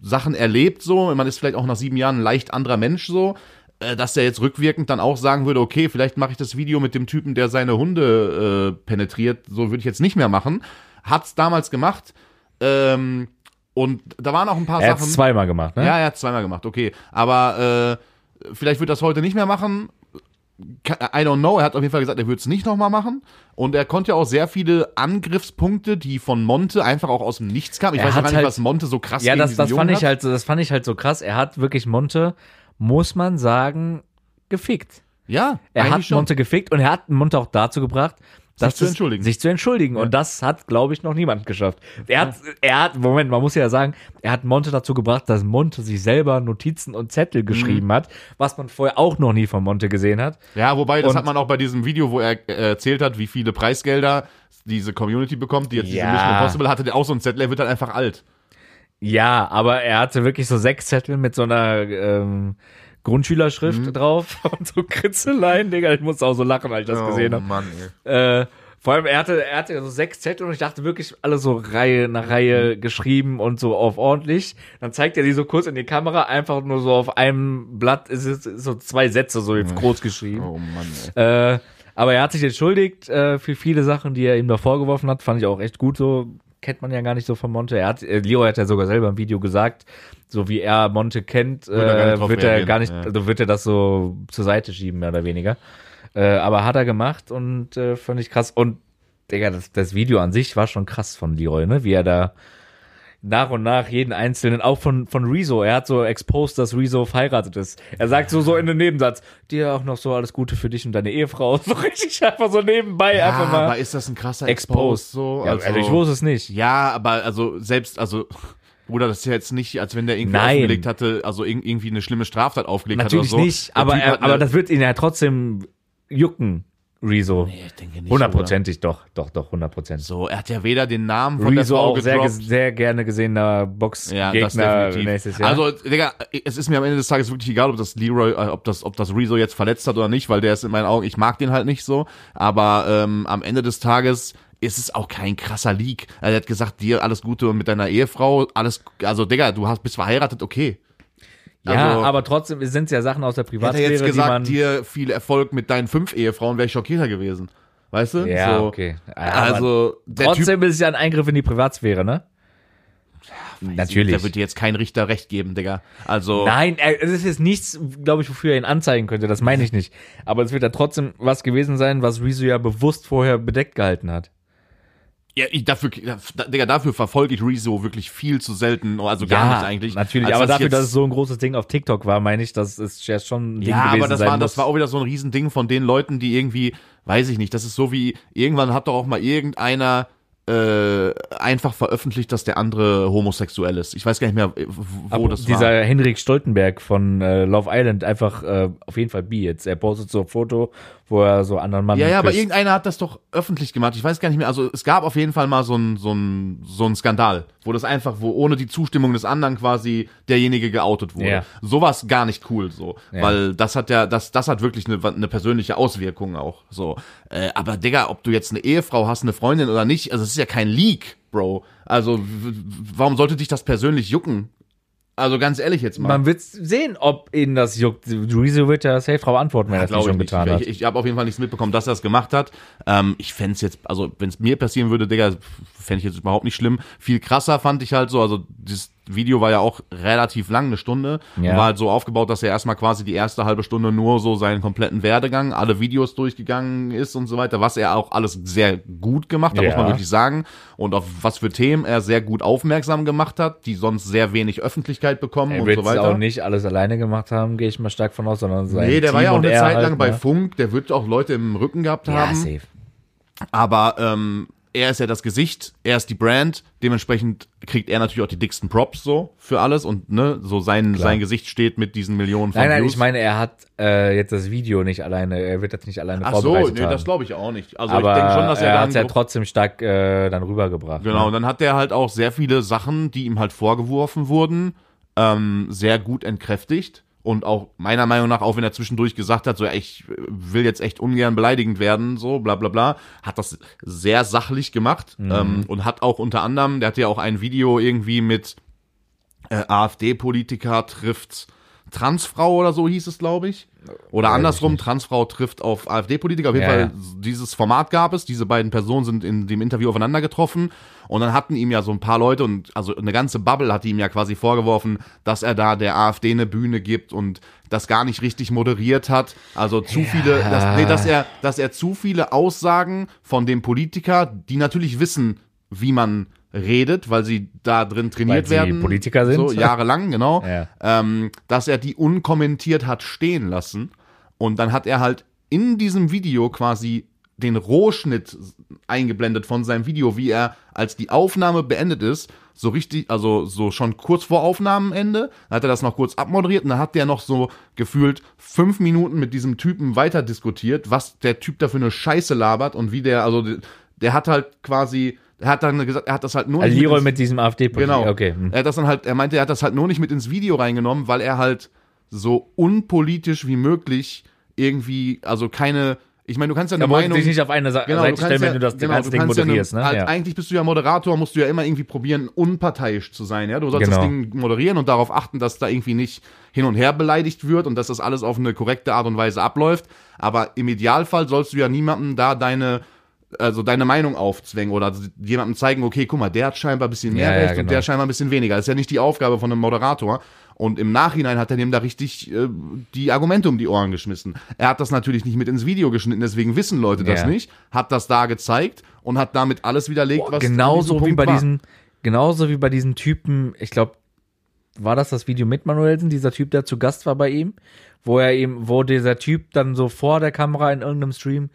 Sachen erlebt, so, man ist vielleicht auch nach sieben Jahren ein leicht anderer Mensch, so, äh, dass der jetzt rückwirkend dann auch sagen würde, okay, vielleicht mache ich das Video mit dem Typen, der seine Hunde äh, penetriert, so würde ich jetzt nicht mehr machen. Hat's damals gemacht. Ähm, und da waren auch ein paar Er hat Sachen. es zweimal gemacht, ne? Ja, er hat zweimal gemacht, okay. Aber äh, vielleicht wird das heute nicht mehr machen. I don't know. Er hat auf jeden Fall gesagt, er würde es nicht nochmal machen. Und er konnte ja auch sehr viele Angriffspunkte, die von Monte einfach auch aus dem Nichts kamen. Ich Er weiß hat gar nicht, halt- was Monte so krass Ja, gegen das, das Jungen fand ich hat. halt so, das fand ich halt so krass. Er hat wirklich Monte, muss man sagen, gefickt. Ja, Er hat schon. Monte gefickt und er hat Monte auch dazu gebracht, dass zu entschuldigen. sich zu entschuldigen. Und das hat, glaube ich, noch niemand geschafft. Er hat, er hat, Moment, man muss ja sagen, er hat Monte dazu gebracht, dass Monte sich selber Notizen und Mhm. Zettel geschrieben hat, was man vorher auch noch nie von Monte gesehen hat. Ja, wobei, das Und- hat man auch bei diesem Video, wo er äh, erzählt hat, wie viele Preisgelder diese Community bekommt, die jetzt diese Ja. Mission Impossible hatte, der auch so ein Zettel, er wird halt einfach alt. Ja, aber er hatte wirklich so sechs Zettel mit so einer ähm, Grundschülerschrift Mhm. drauf und so Kritzeleien, Digga. Ich musste auch so lachen, als ich das gesehen habe. Mann, ey. Äh, vor allem, er hatte, er hatte so sechs Zettel und ich dachte wirklich alle so Reihe nach Reihe geschrieben und so auf ordentlich. Dann zeigt er die so kurz in die Kamera, einfach nur so auf einem Blatt, ist es ist so zwei Sätze so groß geschrieben. Oh Mann, ey. Äh, aber er hat sich entschuldigt äh, für viele Sachen, die er ihm da vorgeworfen hat. Fand ich auch echt gut so. Kennt man ja gar nicht so von Monte. Er hat, äh, Leo hat ja sogar selber im Video gesagt, so wie er Monte kennt, äh, wird er reagieren, gar nicht, ja. also wird er das so zur Seite schieben, mehr oder weniger. Äh, aber hat er gemacht und äh, fand ich krass. Und Digga, das, das Video an sich war schon krass von Leroy, ne? Wie er da nach und nach jeden einzelnen, auch von, von Rezo, er hat so exposed, dass Rezo verheiratet ist. Er sagt so, so in den Nebensatz, dir auch noch so alles Gute für dich und deine Ehefrau. So richtig einfach so nebenbei, Ja, einfach mal aber ist das ein krasser exposed. Exposed? So? ja, also, ich wusste es nicht. Ja, aber also selbst, also Bruder, das ist ja jetzt nicht, als wenn der irgendwie Nein. aufgelegt hatte, also irg- irgendwie eine schlimme Straftat aufgelegt Natürlich hat oder so. nicht, Der aber, er, aber das wird ihn ja trotzdem jucken, Rezo. Nee, ich denke nicht. Hundertprozentig doch, doch, doch, hundertprozentig. So, er hat ja weder den Namen von Rezo der Frau auch sehr, sehr gerne gesehener Ja, Boxgegner das definitiv. nächstes Jahr. Also, Digga, es ist mir am Ende des Tages wirklich egal, ob das Leroy, äh, ob das, ob das Rezo jetzt verletzt hat oder nicht, weil der ist in meinen Augen, ich mag den halt nicht so. Aber ähm, am Ende des Tages ist es auch kein krasser Leak. Er hat gesagt, dir alles Gute und mit deiner Ehefrau, alles, also Digga, du hast, bist verheiratet, okay. Ja, also- aber trotzdem sind es ja Sachen aus der Hätte er Privatsphäre, jetzt die man... gesagt, dir viel Erfolg mit deinen fünf Ehefrauen, wäre ich schockierter gewesen. Weißt du? ja, so. okay. Aber Also, Typ, trotzdem ist es ja ein Eingriff in die Privatsphäre, ne? Natürlich. da wird dir jetzt kein Richter recht geben, Digga. Also, Nein, er- es ist jetzt nichts, glaube ich, wofür er ihn anzeigen könnte, das meine ich nicht. Aber es wird ja trotzdem was gewesen sein, was Rezo ja bewusst vorher bedeckt gehalten hat. Ja, ich, dafür, da- Digga, dafür verfolge ich Rezo wirklich viel zu selten, also gar nicht eigentlich. Natürlich, aber dafür, jetzt- dass es so ein großes Ding auf TikTok war, meine ich, dass es ja schon ein Ding Ja, gewesen aber das war, muss. das war auch wieder so ein Riesending von den Leuten, die irgendwie, weiß ich nicht, das ist so wie, irgendwann hat doch auch mal irgendeiner äh, einfach veröffentlicht, dass der andere homosexuell ist. Ich weiß gar nicht mehr, wo Aber das dieser war. Henrik Stoltenberg von äh, Love Island einfach äh, auf jeden Fall bi jetzt. Er postet so ein Foto, wo er so anderen Mann Ja, ja, aber küsst. irgendeiner hat das doch öffentlich gemacht. Ich weiß gar nicht mehr. Also es gab auf jeden Fall mal so ein so ein so ein Skandal, wo das einfach, wo ohne die Zustimmung des anderen quasi derjenige geoutet wurde. Ja. Sowas gar nicht cool so, Ja. weil das hat ja das das hat wirklich eine, eine persönliche Auswirkung auch so. Äh, aber Digga, ob du jetzt eine Ehefrau hast, eine Freundin oder nicht, also es ist ja kein Leak, Bro. Also warum sollte dich das persönlich jucken? Also ganz ehrlich jetzt mal. Man wird sehen, ob ihn das juckt. Rezo wird ja safe drauf antworten, wenn er das schon ich nicht. getan hat. Ich, ich habe auf jeden Fall nichts mitbekommen, dass er es gemacht hat. Ähm, ich fände es jetzt, also wenn es mir passieren würde, Digga, fände ich jetzt überhaupt nicht schlimm. Viel krasser fand ich halt so, also dieses Video war ja auch relativ lang, eine Stunde. Ja. War halt so aufgebaut, dass er erstmal quasi die erste halbe Stunde nur so seinen kompletten Werdegang, alle Videos durchgegangen ist und so weiter, was er auch alles sehr gut gemacht hat, Ja. muss man wirklich sagen. Und auf was für Themen er sehr gut aufmerksam gemacht hat, die sonst sehr wenig Öffentlichkeit bekommen Er und so weiter. auch nicht alles alleine gemacht haben, gehe ich mal stark von aus, sondern sein Nee, der Team war ja auch eine Zeit lang halt, bei ne? Funk, der wird auch Leute im Rücken gehabt Ja, haben. safe. Aber ähm, er ist ja das Gesicht, er ist die Brand, dementsprechend kriegt er natürlich auch die dicksten Props so für alles und ne, so sein, sein Gesicht steht mit diesen Millionen von Nein, nein, Views. ich meine, er hat äh, jetzt das Video nicht alleine, er wird das nicht alleine Ach so, vorbereitet nee, haben. das glaube ich auch nicht. Also Aber ich denke schon, dass er, er hat ja so- trotzdem stark äh, dann rübergebracht. Genau, Ne? und dann hat der halt auch sehr viele Sachen, die ihm halt vorgeworfen wurden, ähm, sehr gut entkräftigt. Und auch meiner Meinung nach, auch wenn er zwischendurch gesagt hat, so, ja, ich will jetzt echt ungern beleidigend werden, so, bla bla bla, hat das sehr sachlich gemacht ähm, und hat auch unter anderem, der hat ja auch ein Video irgendwie mit äh, AfD-Politiker trifft Transfrau oder so hieß es, glaube ich. Oder andersrum, Transfrau trifft auf AfD-Politiker. Auf jeden Ja, Fall, ja. dieses Format gab es. Diese beiden Personen sind in dem Interview aufeinander getroffen. Und dann hatten ihm ja so ein paar Leute und also eine ganze Bubble hat ihm ja quasi vorgeworfen, dass er da der AfD eine Bühne gibt und das gar nicht richtig moderiert hat. Also zu viele, dass, nee, dass er, dass er zu viele Aussagen von dem Politiker, die natürlich wissen, wie man redet, weil sie da drin trainiert sie werden. Politiker sind. So, jahrelang, genau. Ja. Ähm, dass er die unkommentiert hat stehen lassen. Und dann hat er halt in diesem Video quasi den Rohschnitt eingeblendet von seinem Video, wie er, als die Aufnahme beendet ist, so richtig, also so schon kurz vor Aufnahmenende, hat er das noch kurz abmoderiert und dann hat der noch so gefühlt fünf Minuten mit diesem Typen weiter diskutiert, was der Typ da für eine Scheiße labert und wie der, also der hat halt quasi, er hat dann gesagt, er hat das halt nur Also nicht Leroy ins- mit diesem AfD-Politiker. Genau. Okay. hm. Er hat das dann halt, er meinte, er hat das halt nur nicht mit ins Video reingenommen, weil er halt so unpolitisch wie möglich irgendwie, also keine, ich meine, du kannst ja eine wollte Meinung. dich nicht auf eine Sa Genau, Seite stellen, kannst wenn ja, du das genau, ganze Ding ja moderierst, eine, ne? halt, Ja. Eigentlich bist du ja Moderator, musst du ja immer irgendwie probieren, unparteiisch zu sein, ja. Du sollst Genau. das Ding moderieren und darauf achten, dass da irgendwie nicht hin und her beleidigt wird und dass das alles auf eine korrekte Art und Weise abläuft. Aber im Idealfall sollst du ja niemandem da deine also deine Meinung aufzwängen oder jemandem zeigen, okay, guck mal, der hat scheinbar ein bisschen mehr Ja, ja, Recht und genau. der scheinbar ein bisschen weniger. Das ist ja nicht die Aufgabe von einem Moderator. Und im Nachhinein hat er dem da richtig äh, die Argumente um die Ohren geschmissen. Er hat das natürlich nicht mit ins Video geschnitten, deswegen wissen Leute das Ja. nicht. Hat das da gezeigt und hat damit alles widerlegt, was an genauso diesem wie Punkt bei war. diesen, genauso wie bei diesen Typen, ich glaube, war das das Video mit Manuelsen, dieser Typ, der zu Gast war bei ihm, wo er ihm, wo dieser Typ dann so vor der Kamera in irgendeinem Stream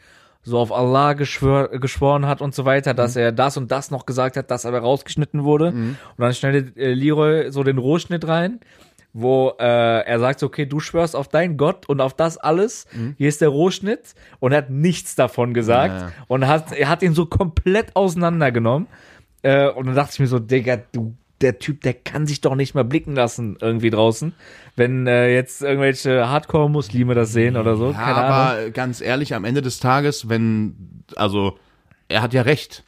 so auf Allah geschwör, geschworen hat und so weiter, Mhm. dass er das und das noch gesagt hat, dass aber rausgeschnitten wurde. Und dann schneidet äh, Leroy so den Rohschnitt rein, wo äh, er sagt, okay, du schwörst auf deinen Gott und auf das alles. Hier ist der Rohschnitt und er hat nichts davon gesagt Mhm. Ja. und hat, er hat ihn so komplett auseinandergenommen. Äh, und dann dachte ich mir so, Digga, du, der Typ, der kann sich doch nicht mal blicken lassen irgendwie draußen. Wenn äh, jetzt irgendwelche Hardcore-Muslime das sehen oder so, Ja, aber ganz ehrlich, am Ende des Tages, wenn, also, er hat ja recht.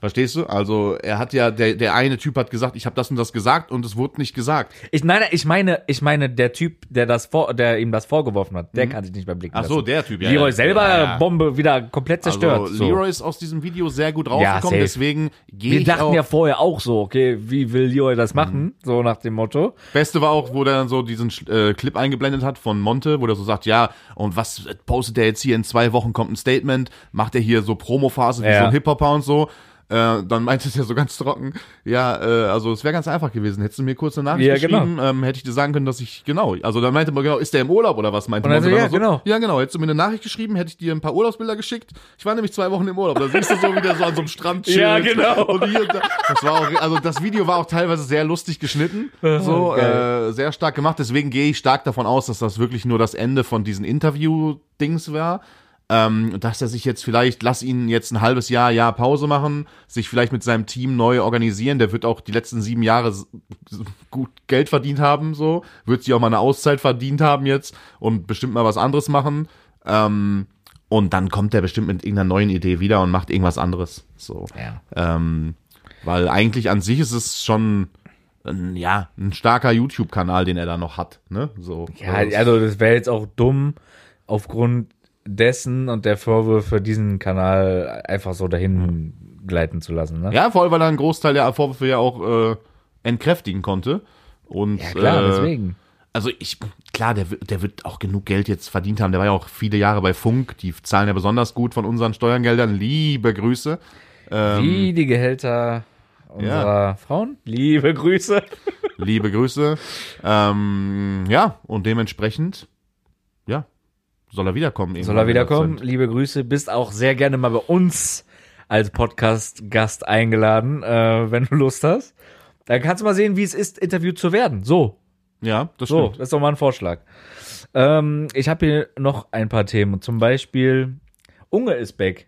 Verstehst du? Also, er hat ja, der, der eine Typ hat gesagt, ich habe das und das gesagt und es wurde nicht gesagt. Ich, nein, ich meine, ich meine, der Typ, der das vor, der ihm das vorgeworfen hat, der kann sich nicht mehr blicken Mhm. Ach so, der Typ, ja. Leroy ja, selber ja, ja. Bombe wieder komplett zerstört. Also, so. Leroy ist aus diesem Video sehr gut rausgekommen, deswegen gehe Wir ich dachten auch, ja vorher auch so, okay, wie will Leroy das machen? So nach dem Motto. Beste war auch, wo der dann so diesen äh, Clip eingeblendet hat von Monte, wo der so sagt, ja, und was postet der jetzt hier in zwei Wochen kommt ein Statement, macht er hier so Promophase wie so ein Hip-Hopper und so. Äh, dann meinte es ja so ganz trocken, ja, äh, also es wäre ganz einfach gewesen. Hättest du mir kurz eine Nachricht Ja, geschrieben, ähm, hätte ich dir sagen können, dass ich, genau, also dann meinte man genau, ist der im Urlaub oder was meinte Und er Monte so, dann ja, so, genau. Ja, genau, hättest du mir eine Nachricht geschrieben, hätte ich dir ein paar Urlaubsbilder geschickt. Ich war nämlich zwei Wochen im Urlaub. Da siehst du so, wie der so an so einem Strand. Ja, genau. Und hier und da. Das war auch, also das Video war auch teilweise sehr lustig geschnitten. So, Geil. äh, sehr stark gemacht. Deswegen gehe ich stark davon aus, dass das wirklich nur das Ende von diesen Interview-Dings war. Ähm, und dass er sich jetzt vielleicht, lass ihn jetzt ein halbes Jahr, Jahr Pause machen, sich vielleicht mit seinem Team neu organisieren. Der wird auch die letzten sieben Jahre gut Geld verdient haben, so. Wird sich auch mal eine Auszeit verdient haben jetzt und bestimmt mal was anderes machen. Ähm, und dann kommt er bestimmt mit irgendeiner neuen Idee wieder und macht irgendwas anderes. So. Ja. Ähm, weil eigentlich an sich ist es schon ein, ja, ein starker YouTube-Kanal, den er da noch hat. Ne? So, Ja, also das wäre jetzt auch dumm, aufgrund dessen und der Vorwürfe diesen Kanal einfach so dahin gleiten zu lassen. Ne? ja, vor allem, weil er einen Großteil der Vorwürfe ja auch äh, entkräftigen konnte. Und, Ja, klar, äh, deswegen. Also ich, klar, der, wird- der wird auch genug Geld jetzt verdient haben. Der war ja auch viele Jahre bei Funk. Die zahlen ja besonders gut von unseren Steuergeldern. Liebe Grüße. Ähm, Wie die Gehälter unserer Frauen. Liebe Grüße. Liebe Grüße. Ähm, ja, und dementsprechend, ja, soll er wiederkommen. Soll er wiederkommen? Liebe Grüße. Bist auch sehr gerne mal bei uns als Podcast-Gast eingeladen, äh, wenn du Lust hast. Dann kannst du mal sehen, wie es ist, interviewt zu werden. So, Ja, das so, stimmt. das ist doch mal ein Vorschlag. Ähm, ich habe hier noch ein paar Themen. Zum Beispiel, Unge ist back.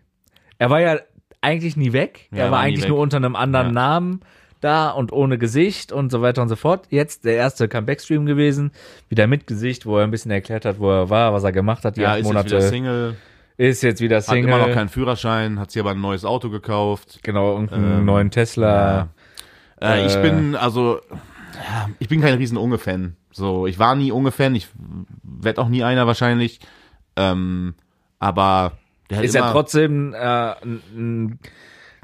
Er war ja eigentlich nie weg. Ja, er war war eigentlich weg. nur unter einem anderen Ja. Namen da und ohne Gesicht und so weiter und so fort. Jetzt der erste Comeback-Stream gewesen, wieder mit Gesicht, wo er ein bisschen erklärt hat, wo er war, was er gemacht hat, die Ja, acht ist jetzt Monate. wieder Single, ist jetzt wieder hat Single. immer noch keinen Führerschein, hat sich aber ein neues Auto gekauft. genau, irgendeinen Ähm, neuen Tesla. Äh, ich Äh. bin, also, ich bin kein riesen Unge-Fan. So, ich war nie Unge-Fan, ich werde auch nie einer wahrscheinlich. Ähm, aber der hat Ist ja trotzdem äh, ein, ein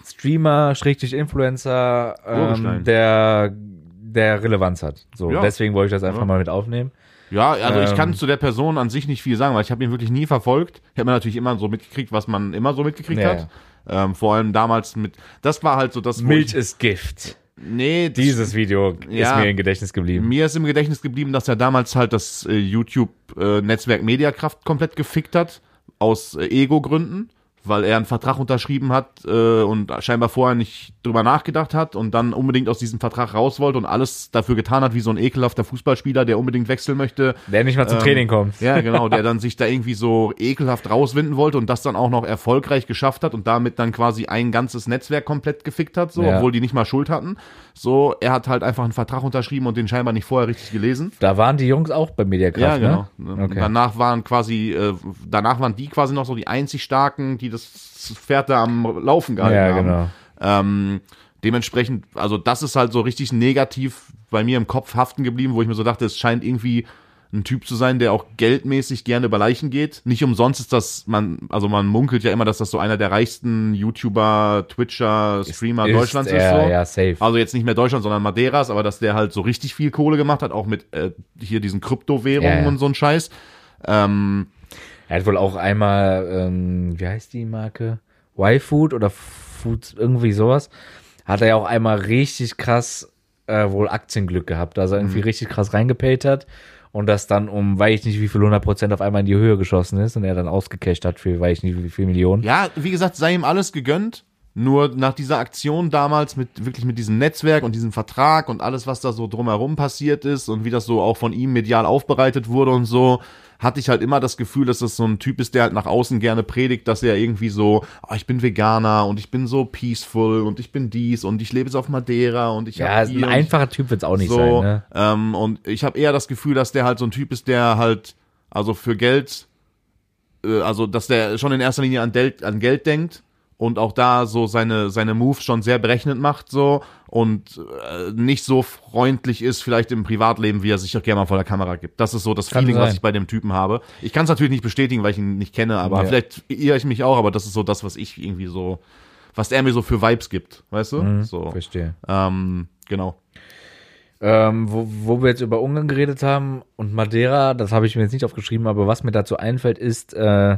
Streamer, Schrägstrich Influencer, ähm, der, der Relevanz hat. So, Ja. deswegen wollte ich das einfach Ja. mal mit aufnehmen. Ja, also ich Ähm. kann zu der Person an sich nicht viel sagen, weil ich habe ihn wirklich nie verfolgt. Ich habe mir natürlich immer so mitgekriegt, was man immer so mitgekriegt Ja, hat. Ähm, vor allem damals mit, das war halt so das, Milch ich, ist Gift. nee, Dieses Video Ja. ist mir im Gedächtnis geblieben. mir ist im Gedächtnis geblieben, dass er damals halt das äh, YouTube-Netzwerk Mediakraft komplett gefickt hat, aus äh, Ego-Gründen, weil er einen Vertrag unterschrieben hat äh, und scheinbar vorher nicht drüber nachgedacht hat und dann unbedingt aus diesem Vertrag raus wollte und alles dafür getan hat, wie so ein ekelhafter Fußballspieler, der unbedingt wechseln möchte. Der nicht mal zum Ähm, Training kommt. Ja, genau, der dann sich da irgendwie so ekelhaft rauswinden wollte und das dann auch noch erfolgreich geschafft hat und damit dann quasi ein ganzes Netzwerk komplett gefickt hat, so, Ja. obwohl die nicht mal Schuld hatten. So, er hat halt einfach einen Vertrag unterschrieben und den scheinbar nicht vorher richtig gelesen. Da waren die Jungs auch bei Mediakraft, Ja, genau. ne? Okay. Danach waren quasi, äh, danach waren die quasi noch so die einzig starken, die das Pferd da am Laufen gehalten Ja, haben. genau. Ähm, dementsprechend, also das ist halt so richtig negativ bei mir im Kopf haften geblieben, wo ich mir so dachte, es scheint irgendwie ein Typ zu sein, der auch geldmäßig gerne über Leichen geht. Nicht umsonst ist das, man, also man munkelt ja immer, dass das so einer der reichsten YouTuber, Twitcher, Streamer Ist Deutschlands ist. er, So. ja, safe. Also jetzt nicht mehr Deutschland, sondern Madeiras, aber dass der halt so richtig viel Kohle gemacht hat, auch mit äh, hier diesen Kryptowährungen Ja, ja. und so ein Scheiß. Ähm, Er hat wohl auch einmal, ähm, wie heißt die Marke? Y-Food oder Food, irgendwie sowas. Hat er ja auch einmal richtig krass äh, wohl Aktienglück gehabt, dass er irgendwie richtig krass reingepayt hat und das dann um, weiß ich nicht, wie viel 100 Prozent auf einmal in die Höhe geschossen ist und er dann ausgecasht hat für, weiß ich nicht, wie viel Millionen. ja, wie gesagt, sei ihm alles gegönnt. Nur nach dieser Aktion damals mit wirklich mit diesem Netzwerk und diesem Vertrag und alles, was da so drumherum passiert ist und wie das so auch von ihm medial aufbereitet wurde und so, hatte ich halt immer das Gefühl, dass das so ein Typ ist, der halt nach außen gerne predigt, dass er irgendwie so, oh, ich bin Veganer und ich bin so peaceful und ich bin dies und ich lebe jetzt auf Madeira und ich Ja, ein einfacher Typ wird's auch nicht so, sein, ne? ähm, und ich habe eher das Gefühl, dass der halt so ein Typ ist, der halt, also für Geld, äh, also dass der schon in erster Linie an, Del an Geld denkt und auch da so seine, seine Moves schon sehr berechnend macht so und äh, nicht so freundlich ist vielleicht im Privatleben, wie er sich auch gerne mal vor der Kamera gibt. Das ist so das Kann Feeling, was sein. ich bei dem Typen habe. Ich kann es natürlich nicht bestätigen, weil ich ihn nicht kenne, aber Ja. vielleicht irre ich mich auch, aber das ist so das, was ich irgendwie so, was er mir so für Vibes gibt, weißt du? Mhm, so. Verstehe. Ähm, genau. Ähm, wo, wo wir jetzt über Ungarn geredet haben und Madeira, das habe ich mir jetzt nicht aufgeschrieben, aber was mir dazu einfällt, ist, äh,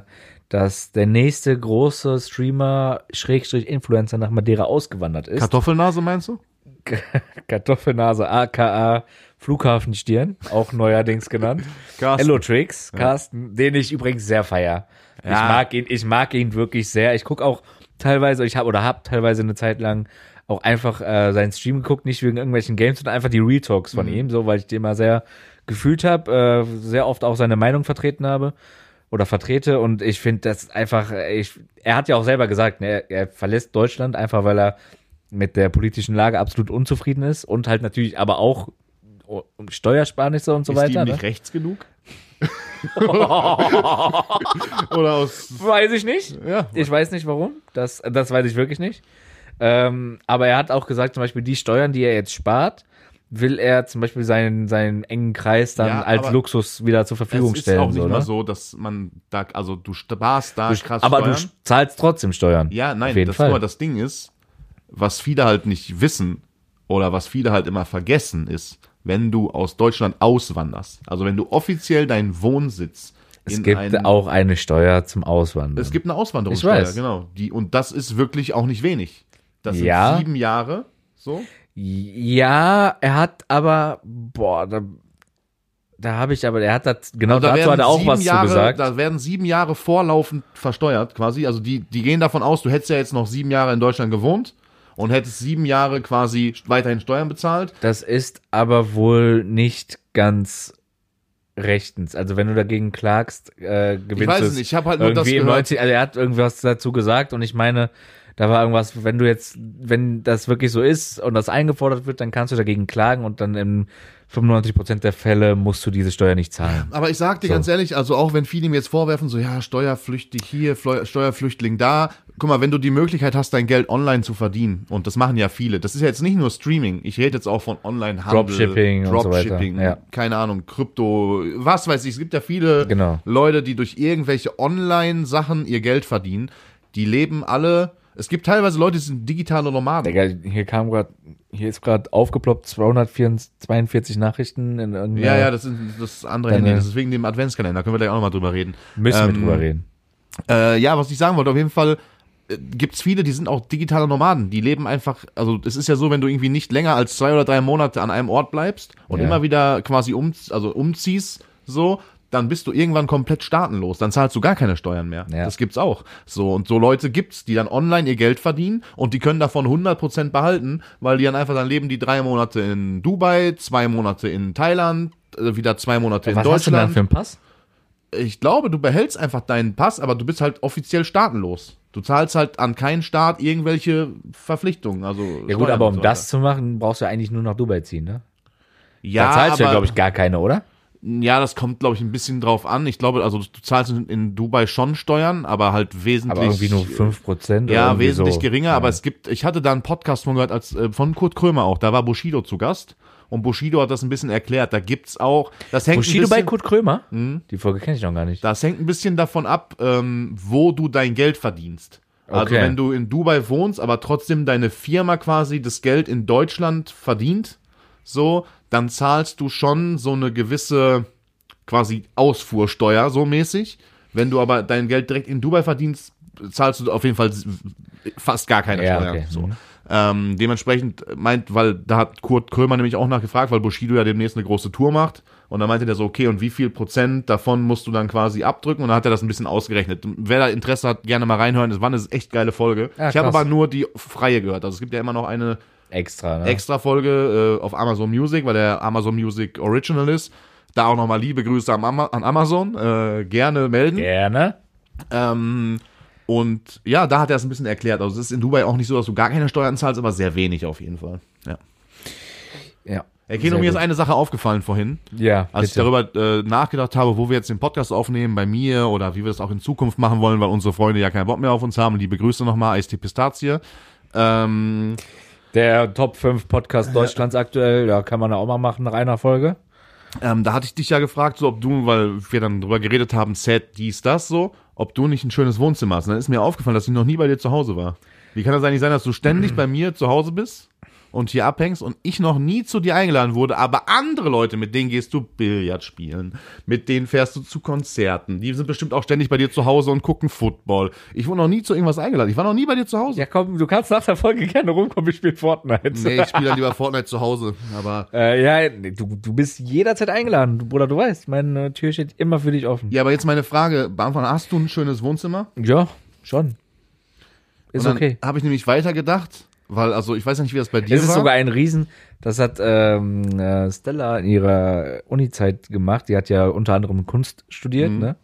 dass der nächste große Streamer, Schrägstrich Influencer nach Madeira ausgewandert ist. Kartoffelnase meinst du? Kartoffelnase, aka Flughafenstirn, auch neuerdings genannt. Carsten. Hellotrix, Carsten, den ich übrigens sehr feier. Ich Ja. mag ihn, ich mag ihn wirklich sehr. Ich gucke auch teilweise, ich habe oder habe teilweise eine Zeit lang auch einfach äh, seinen Stream geguckt, nicht wegen irgendwelchen Games, sondern einfach die Real Talks von ihm, so weil ich den mal sehr gefühlt habe, äh, sehr oft auch seine Meinung vertreten habe oder vertrete und ich finde das einfach, äh, ich, er hat ja auch selber gesagt, ne, er, er verlässt Deutschland einfach, weil er mit der politischen Lage absolut unzufrieden ist und halt natürlich aber auch um Steuersparnisse und so ist weiter. ihm Ne? nicht rechts genug? Oder aus. Weiß ich nicht. Ja. Ich weiß nicht warum. Das, das weiß ich wirklich nicht. Ähm, aber er hat auch gesagt, zum Beispiel die Steuern, die er jetzt spart, will er zum Beispiel seinen, seinen engen Kreis dann Ja, als Luxus wieder zur Verfügung es ist stellen. auch nicht so, mal ne? so, dass man da, also du sparst da krass aber Steuern. du zahlst trotzdem Steuern. ja, nein, das Fall. nur das Ding ist, was viele halt nicht wissen oder was viele halt immer vergessen ist, wenn du aus Deutschland auswanderst, also wenn du offiziell deinen Wohnsitz es gibt einen, auch eine Steuer zum Auswandern. es gibt eine Auswanderungssteuer, genau, die und das ist wirklich auch nicht wenig. Das sind Ja. sieben Jahre, so. Ja, er hat aber, boah, da, da habe ich aber, er hat das, genau Also da dazu hat er auch was Jahre, zu gesagt. Da werden sieben Jahre vorlaufend versteuert, quasi. Also die, die gehen davon aus, du hättest ja jetzt noch sieben Jahre in Deutschland gewohnt und hättest sieben Jahre quasi weiterhin Steuern bezahlt. Das ist aber wohl nicht ganz rechtens. Also wenn du dagegen klagst, äh, gewinnst Ich weiß du es nicht, ich habe halt nur das gehört. 90, also er hat irgendwas dazu gesagt und ich meine, Da war irgendwas, wenn du jetzt, wenn das wirklich so ist und das eingefordert wird, dann kannst du dagegen klagen und dann in 95% der Fälle musst du diese Steuer nicht zahlen. Aber ich sag dir So. ganz ehrlich, also auch wenn viele mir jetzt vorwerfen, so ja, Steuerflüchtig hier, Steuerflüchtling da, guck mal, wenn du die Möglichkeit hast, dein Geld online zu verdienen, und das machen ja viele, das ist ja jetzt nicht nur Streaming, ich rede jetzt auch von Online-Handel, Dropshipping und so Dropshipping, ja. keine Ahnung, Krypto, was weiß ich, es gibt ja viele Genau. Leute, die durch irgendwelche Online-Sachen ihr Geld verdienen, die leben alle, es gibt teilweise Leute, die sind digitale Nomaden. Digga, hier kam gerade, hier ist gerade aufgeploppt 242 Nachrichten in irgendeiner. Ja, ja, das ist das andere Handy, das ist wegen dem Adventskalender, können wir gleich auch nochmal drüber reden. Müssen wir ähm, drüber reden. Äh, ja, was ich sagen wollte, auf jeden Fall äh, gibt's viele, die sind auch digitale Nomaden. Die leben einfach, also es ist ja so, wenn du irgendwie nicht länger als zwei oder drei Monate an einem Ort bleibst und Ja. immer wieder quasi um, also umziehst, so, dann bist du irgendwann komplett staatenlos. Dann zahlst du gar keine Steuern mehr. Ja. Das gibt's auch. So, und so Leute gibt's, die dann online ihr Geld verdienen und die können davon 100% behalten, weil die dann einfach, dann leben die drei Monate in Dubai, zwei Monate in Thailand, äh, wieder zwei Monate in Was hast du denn Deutschland dann für einen Pass? ich glaube, du behältst einfach deinen Pass, aber du bist halt offiziell staatenlos. Du zahlst halt an keinen Staat irgendwelche Verpflichtungen. Also Ja gut, Steuern aber um so das zu machen, brauchst du eigentlich nur nach Dubai ziehen, ne? ja, da zahlst du ja, aber- glaube ich, gar keine, oder? Ja, das kommt, glaube ich, ein bisschen drauf an. Ich glaube, also du zahlst in, Dubai schon Steuern, aber halt wesentlich. Aber irgendwie nur 5%. oder Ja, irgendwie wesentlich so. geringer, Ja. aber es gibt, ich hatte da einen Podcast von gehört, als, äh, von Kurt Krömer auch, da war Bushido zu Gast. Und Bushido hat das ein bisschen erklärt. Da gibt's auch, das hängt ein Bushido bisschen, bei Kurt Krömer? Die Folge kenne ich noch gar nicht. Das hängt ein bisschen davon ab, ähm, wo du dein Geld verdienst. Also Okay. wenn du in Dubai wohnst, aber trotzdem deine Firma quasi das Geld in Deutschland verdient, so, dann zahlst du schon so eine gewisse quasi Ausfuhrsteuer, so mäßig. Wenn du aber dein Geld direkt in Dubai verdienst, zahlst du auf jeden Fall fast gar keine Ja, Steuern. okay. So. Mhm. Ähm, dementsprechend meint, weil da hat Kurt Krömer nämlich auch nachgefragt, weil Bushido ja demnächst eine große Tour macht. Und da meinte der so, okay, und wie viel Prozent davon musst du dann quasi abdrücken? Und dann hat er das ein bisschen ausgerechnet. Wer da Interesse hat, gerne mal reinhören. Das war eine echt geile Folge. Ja, ich habe aber nur die freie gehört. Also es gibt ja immer noch eine Extra, ne? extra Folge äh, auf Amazon Music, weil der Amazon Music Original ist. Da auch nochmal liebe Grüße am Ama an Amazon. Äh, gerne melden. Gerne. Ähm, und ja, da hat er es ein bisschen erklärt. Also es ist in Dubai auch nicht so, dass du gar keine Steuern zahlst, aber sehr wenig auf jeden Fall. Ja. Ja. Sehr mir ist eine Sache aufgefallen vorhin, Ja, als ich darüber äh, nachgedacht habe, wo wir jetzt den Podcast aufnehmen, bei mir oder wie wir das auch in Zukunft machen wollen, weil unsere Freunde ja keinen Bock mehr auf uns haben. Liebe Grüße nochmal, Eistee Pistazie. Ähm, Der Top 5 Podcast Deutschlands aktuell, ja, kann man ja auch mal machen nach einer Folge. ähm, da hatte ich dich ja gefragt, so ob du, weil wir dann drüber geredet haben, Set, dies, das so, ob du nicht ein schönes Wohnzimmer hast. Und dann ist mir aufgefallen, dass ich noch nie bei dir zu Hause war. Wie kann das eigentlich sein, dass du ständig bei mir zu Hause bist und hier abhängst und ich noch nie zu dir eingeladen wurde, aber andere Leute, mit denen gehst du Billard spielen, mit denen fährst du zu Konzerten, die sind bestimmt auch ständig bei dir zu Hause und gucken Football. Ich wurde noch nie zu irgendwas eingeladen. Ich war noch nie bei dir zu Hause. Ja, komm, du kannst nach der Folge gerne rumkommen, ich spiele Fortnite. Nee, ich spiele dann lieber Fortnite zu Hause, aber Äh, ja, du, du bist jederzeit eingeladen, Bruder, du weißt, meine Tür steht immer für dich offen. ja, aber jetzt meine Frage, beantworten, hast du ein schönes Wohnzimmer? Ja, schon. Ist okay. Habe ich nämlich weitergedacht, weil, also ich weiß ja nicht, wie das bei dir Es ist war. sogar ein Riesen, das hat ähm, äh, Stella in ihrer Uni-Zeit gemacht. Die hat ja unter anderem Kunst studiert, Mhm. ne?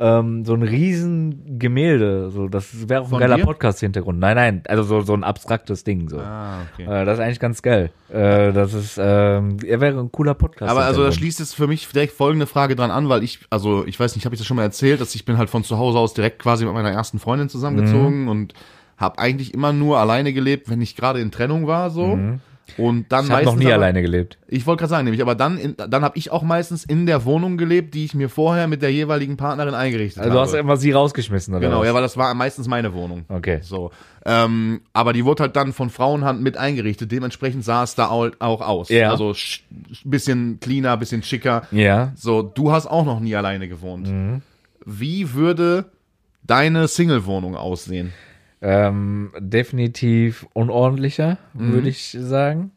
Ähm, so ein riesen Gemälde, so das wäre auch ein geiler? Podcast-Hintergrund. Nein, nein, also so, so ein abstraktes Ding so. ah, okay. Äh, das ist eigentlich ganz geil. Äh, das ist, ähm, er wäre ein cooler Podcast. Aber also da schließt jetzt für mich direkt folgende Frage dran an, weil ich, also ich weiß nicht, habe ich das schon mal erzählt, dass ich bin halt von zu Hause aus direkt quasi mit meiner ersten Freundin zusammengezogen und habe eigentlich immer nur alleine gelebt, wenn ich gerade in Trennung war so. Und dann ich habe noch nie aber, alleine gelebt. Ich wollte gerade sagen, nämlich, aber dann, in, dann habe ich auch meistens in der Wohnung gelebt, die ich mir vorher mit der jeweiligen Partnerin eingerichtet Also du habe. hast immer sie rausgeschmissen, oder genau, was? ja, weil das war meistens meine Wohnung. Okay. So. Ähm, aber die wurde halt dann von Frauenhand mit eingerichtet. Dementsprechend sah es da au- auch aus. Ja. Also sch- bisschen cleaner, bisschen schicker. Ja. So, du hast auch noch nie alleine gewohnt. Mhm. Wie würde deine Single-Wohnung aussehen? Ähm, definitiv unordentlicher, Mhm. würde ich sagen.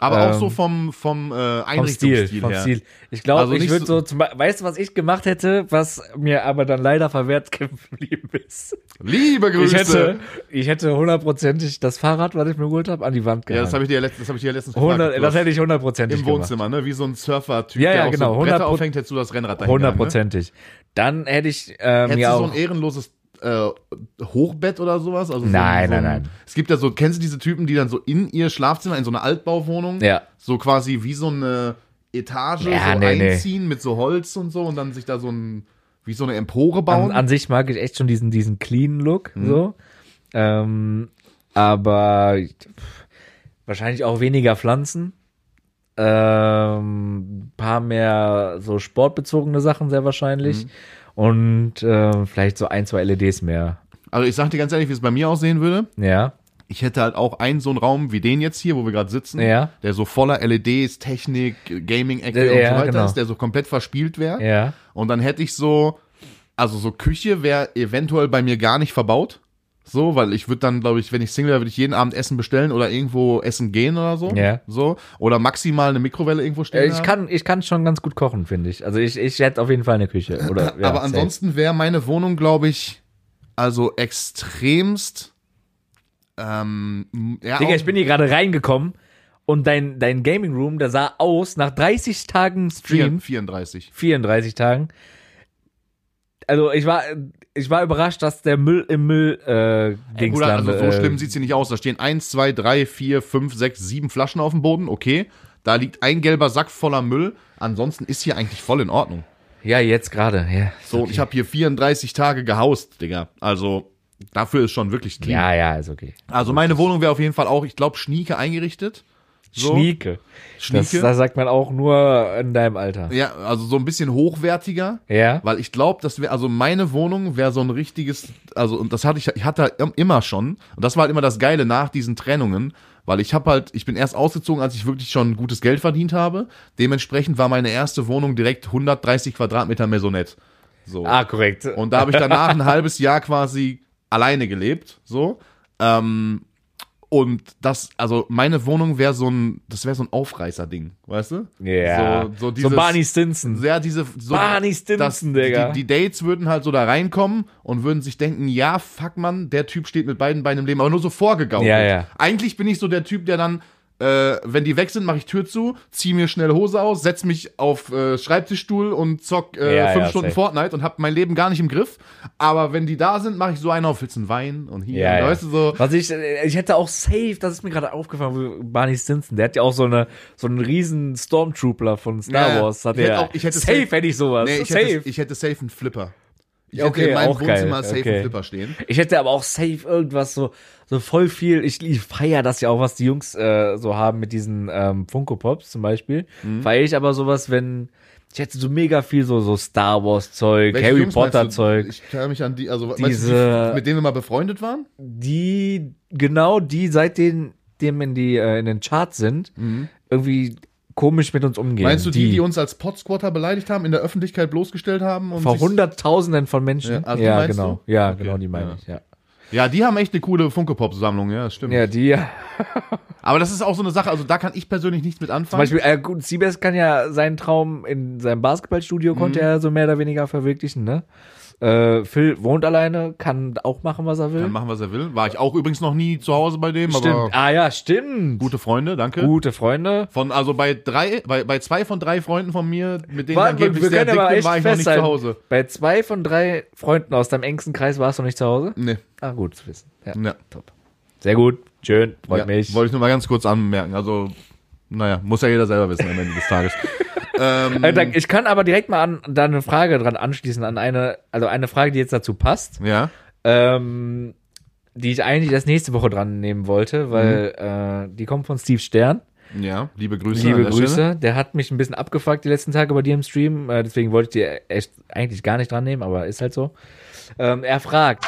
Aber auch Ähm, so vom, vom äh, Vom Einrichtungsstil Stil, vom her. Stil. Ich glaube, Also ich würde so- zum, weißt du, was ich gemacht hätte, was mir aber dann leider verwehrt geblieben ist? Liebe Grüße! Ich hätte, ich hätte hundertprozentig das Fahrrad, was ich mir geholt habe, an die Wand ja, gehangen. das habe ich dir letztens, das hab ich dir letztens 100, gefragt. das hätte ich hundertprozentig Im gemacht. Wohnzimmer, ne? Wie so ein Surfer-Typ, Ja, ja, der auch genau, so Bretter 100 aufhängt, hättest du das Rennrad dahin Hundertprozentig. Dann hätte ich äh, Hättest mir du so auch ein ehrenloses äh, Hochbett oder sowas. Also so Nein, ein, so nein, ein, nein. Es gibt ja so, kennst du diese Typen, die dann so in ihr Schlafzimmer, in so einer Altbauwohnung, Ja. so quasi wie so eine Etage Ja, so nee, nee. einziehen mit so Holz und so und dann sich da so ein, wie so eine Empore bauen? An, an sich mag ich echt schon diesen, diesen clean Look, so. Ähm, aber pff, wahrscheinlich auch weniger Pflanzen. Ähm, paar mehr so sportbezogene Sachen sehr wahrscheinlich. Und äh, vielleicht so ein, zwei LEDs mehr. also ich sag dir ganz ehrlich, wie es bei mir aussehen würde. Ja. Ich hätte halt auch einen so einen Raum wie den jetzt hier, wo wir gerade sitzen, Ja. der so voller LEDs, Technik, Gaming-Ecke Ja, und so weiter genau. ist, der so komplett verspielt wäre. Ja. Und dann hätte ich so, also so Küche wäre eventuell bei mir gar nicht verbaut. So, weil ich würde dann, glaube ich, wenn ich Single wäre, würde ich jeden Abend Essen bestellen oder irgendwo essen gehen oder so. Ja. So. Oder maximal eine Mikrowelle irgendwo stehen. Äh, Ich haben. kann, ich kann schon ganz gut kochen, finde ich. Also ich, ich hätte auf jeden Fall eine Küche. Oder, ja, Aber ansonsten wäre meine Wohnung, glaube ich, also extremst. Ähm, ja, Digga, ich bin hier gerade reingekommen und dein, dein Gaming Room, der sah aus nach 30 Tagen Stream, 34. 34 Tagen. Also ich war, ich war überrascht, dass der Müll im Müll äh, Ey, Bruder, also so äh, schlimm sieht's hier nicht aus. Da stehen eins, zwei, drei, vier, fünf, sechs, sieben Flaschen auf dem Boden, okay. Da liegt ein gelber Sack voller Müll. Ansonsten ist hier eigentlich voll in Ordnung. Ja, jetzt gerade. Ja. So, und ich habe hier 34 Tage gehaust, Digga. Also, dafür ist schon wirklich clean. ja, ja, ist okay. Also, meine Wohnung wäre auf jeden Fall auch, ich glaube, schnieke eingerichtet. So. Schnieke. Das, Schnieke. das sagt man auch nur in deinem Alter. Ja, also so ein bisschen hochwertiger. Ja. Weil ich glaube, das wäre, also meine Wohnung wäre so ein richtiges, also und das hatte ich, ich hatte im- immer schon. Und das war halt immer das Geile nach diesen Trennungen, weil ich habe halt, ich bin erst ausgezogen, als ich wirklich schon gutes Geld verdient habe. Dementsprechend war meine erste Wohnung direkt 130 Quadratmeter Maisonette. So. Ah, korrekt. Und da habe ich danach ein halbes Jahr quasi alleine gelebt, so. Ähm, und das, also meine Wohnung wäre so ein, das wäre so ein Aufreißer-Ding, weißt du? ja. So, so, so dieses, Barney Stinson. ja, diese so, Barney Stinson, das, Digga. Die, die Dates würden halt so da reinkommen und würden sich denken, ja, fuck man, der Typ steht mit beiden Beinen im Leben, aber nur so vorgegaukelt. Ja, ja. Eigentlich bin ich so der Typ, der dann, äh, wenn die weg sind, mache ich Tür zu, zieh mir schnell Hose aus, setz mich auf äh, Schreibtischstuhl und zock äh, Ja, fünf ja, Stunden safe. Fortnite und hab mein Leben gar nicht im Griff. Aber wenn die da sind, mache ich so einen auf, willst du einen Wein und hier, Ja, und ja. weißt du so. Was ich, ich hätte auch safe, das ist mir gerade aufgefallen, Barney Stinson, der hat ja auch so eine, so einen riesen Stormtrooper von Star. Wars, hat Ich hätte auch- ich hätte safe safe- hätte ich sowas. Nee, ich safe. hätte, ich hätte safe einen Flipper. Ich Okay, hätte in meinem auch geil, Wohnzimmer safe okay. einen Flipper stehen. Ich hätte aber auch safe irgendwas so, so voll viel. Ich, ich feier das ja auch, was die Jungs äh, so haben mit diesen ähm, Funko Pops zum Beispiel. Mhm. Feier ich aber sowas, wenn ich hätte so mega viel so so Star Wars Zeug, Welche Harry Jungs Potter? Zeug, Ich kann mich an die, also weißt du, Diese- mit denen wir mal befreundet waren. die genau die seitdem dem in die äh, in den Charts sind, irgendwie komisch mit uns umgehen. Meinst du die, die, uns als Podsquatter beleidigt haben, in der Öffentlichkeit bloßgestellt haben? Und vor Hunderttausenden von Menschen? Ja, Ja, also die meinst genau. du? Ja, Okay, genau, die meine ja. ich, ja. Ja, die haben echt eine coole Funko-Pop-Sammlung, ja, das stimmt. Ja, die, Aber das ist auch so eine Sache, also da kann ich persönlich nichts mit Zum anfangen. Beispiel, äh, gut, Siebes kann ja seinen Traum in seinem Basketballstudio Mhm. konnte er so mehr oder weniger verwirklichen, ne? Äh, Phil wohnt alleine, kann auch machen, was er will. Kann machen, was er will. War ich auch übrigens noch nie zu Hause bei dem, stimmt. Ah ja, stimmt. gute Freunde, danke. Gute Freunde. Von, also bei drei, bei, bei zwei von drei Freunden von mir, mit denen ich War, angeblich wir sehr dick bin, war ich noch nicht festhalten. zu Hause. Bei zwei von drei Freunden aus deinem engsten Kreis warst du nicht zu Hause? Nee. Ah, gut zu wissen. Ja, Ja. top. Sehr gut. Schön. Freut ja, mich. Wollte ich nur mal ganz kurz anmerken. Also, naja, muss ja jeder selber wissen am Ende des Tages. ähm, Äh, Ich kann aber direkt mal an, da eine Frage dran anschließen, an eine, also eine Frage, die jetzt dazu passt. ja. ähm, die ich eigentlich erst nächste Woche dran nehmen wollte, weil äh, die kommt von Steve Stern. Ja, liebe Grüße. Liebe an der Grüße. Stelle. Der hat mich ein bisschen abgefuckt die letzten Tage bei dir im Stream. Äh, deswegen wollte ich die echt eigentlich gar nicht dran nehmen, aber ist halt so. Ähm, er fragt,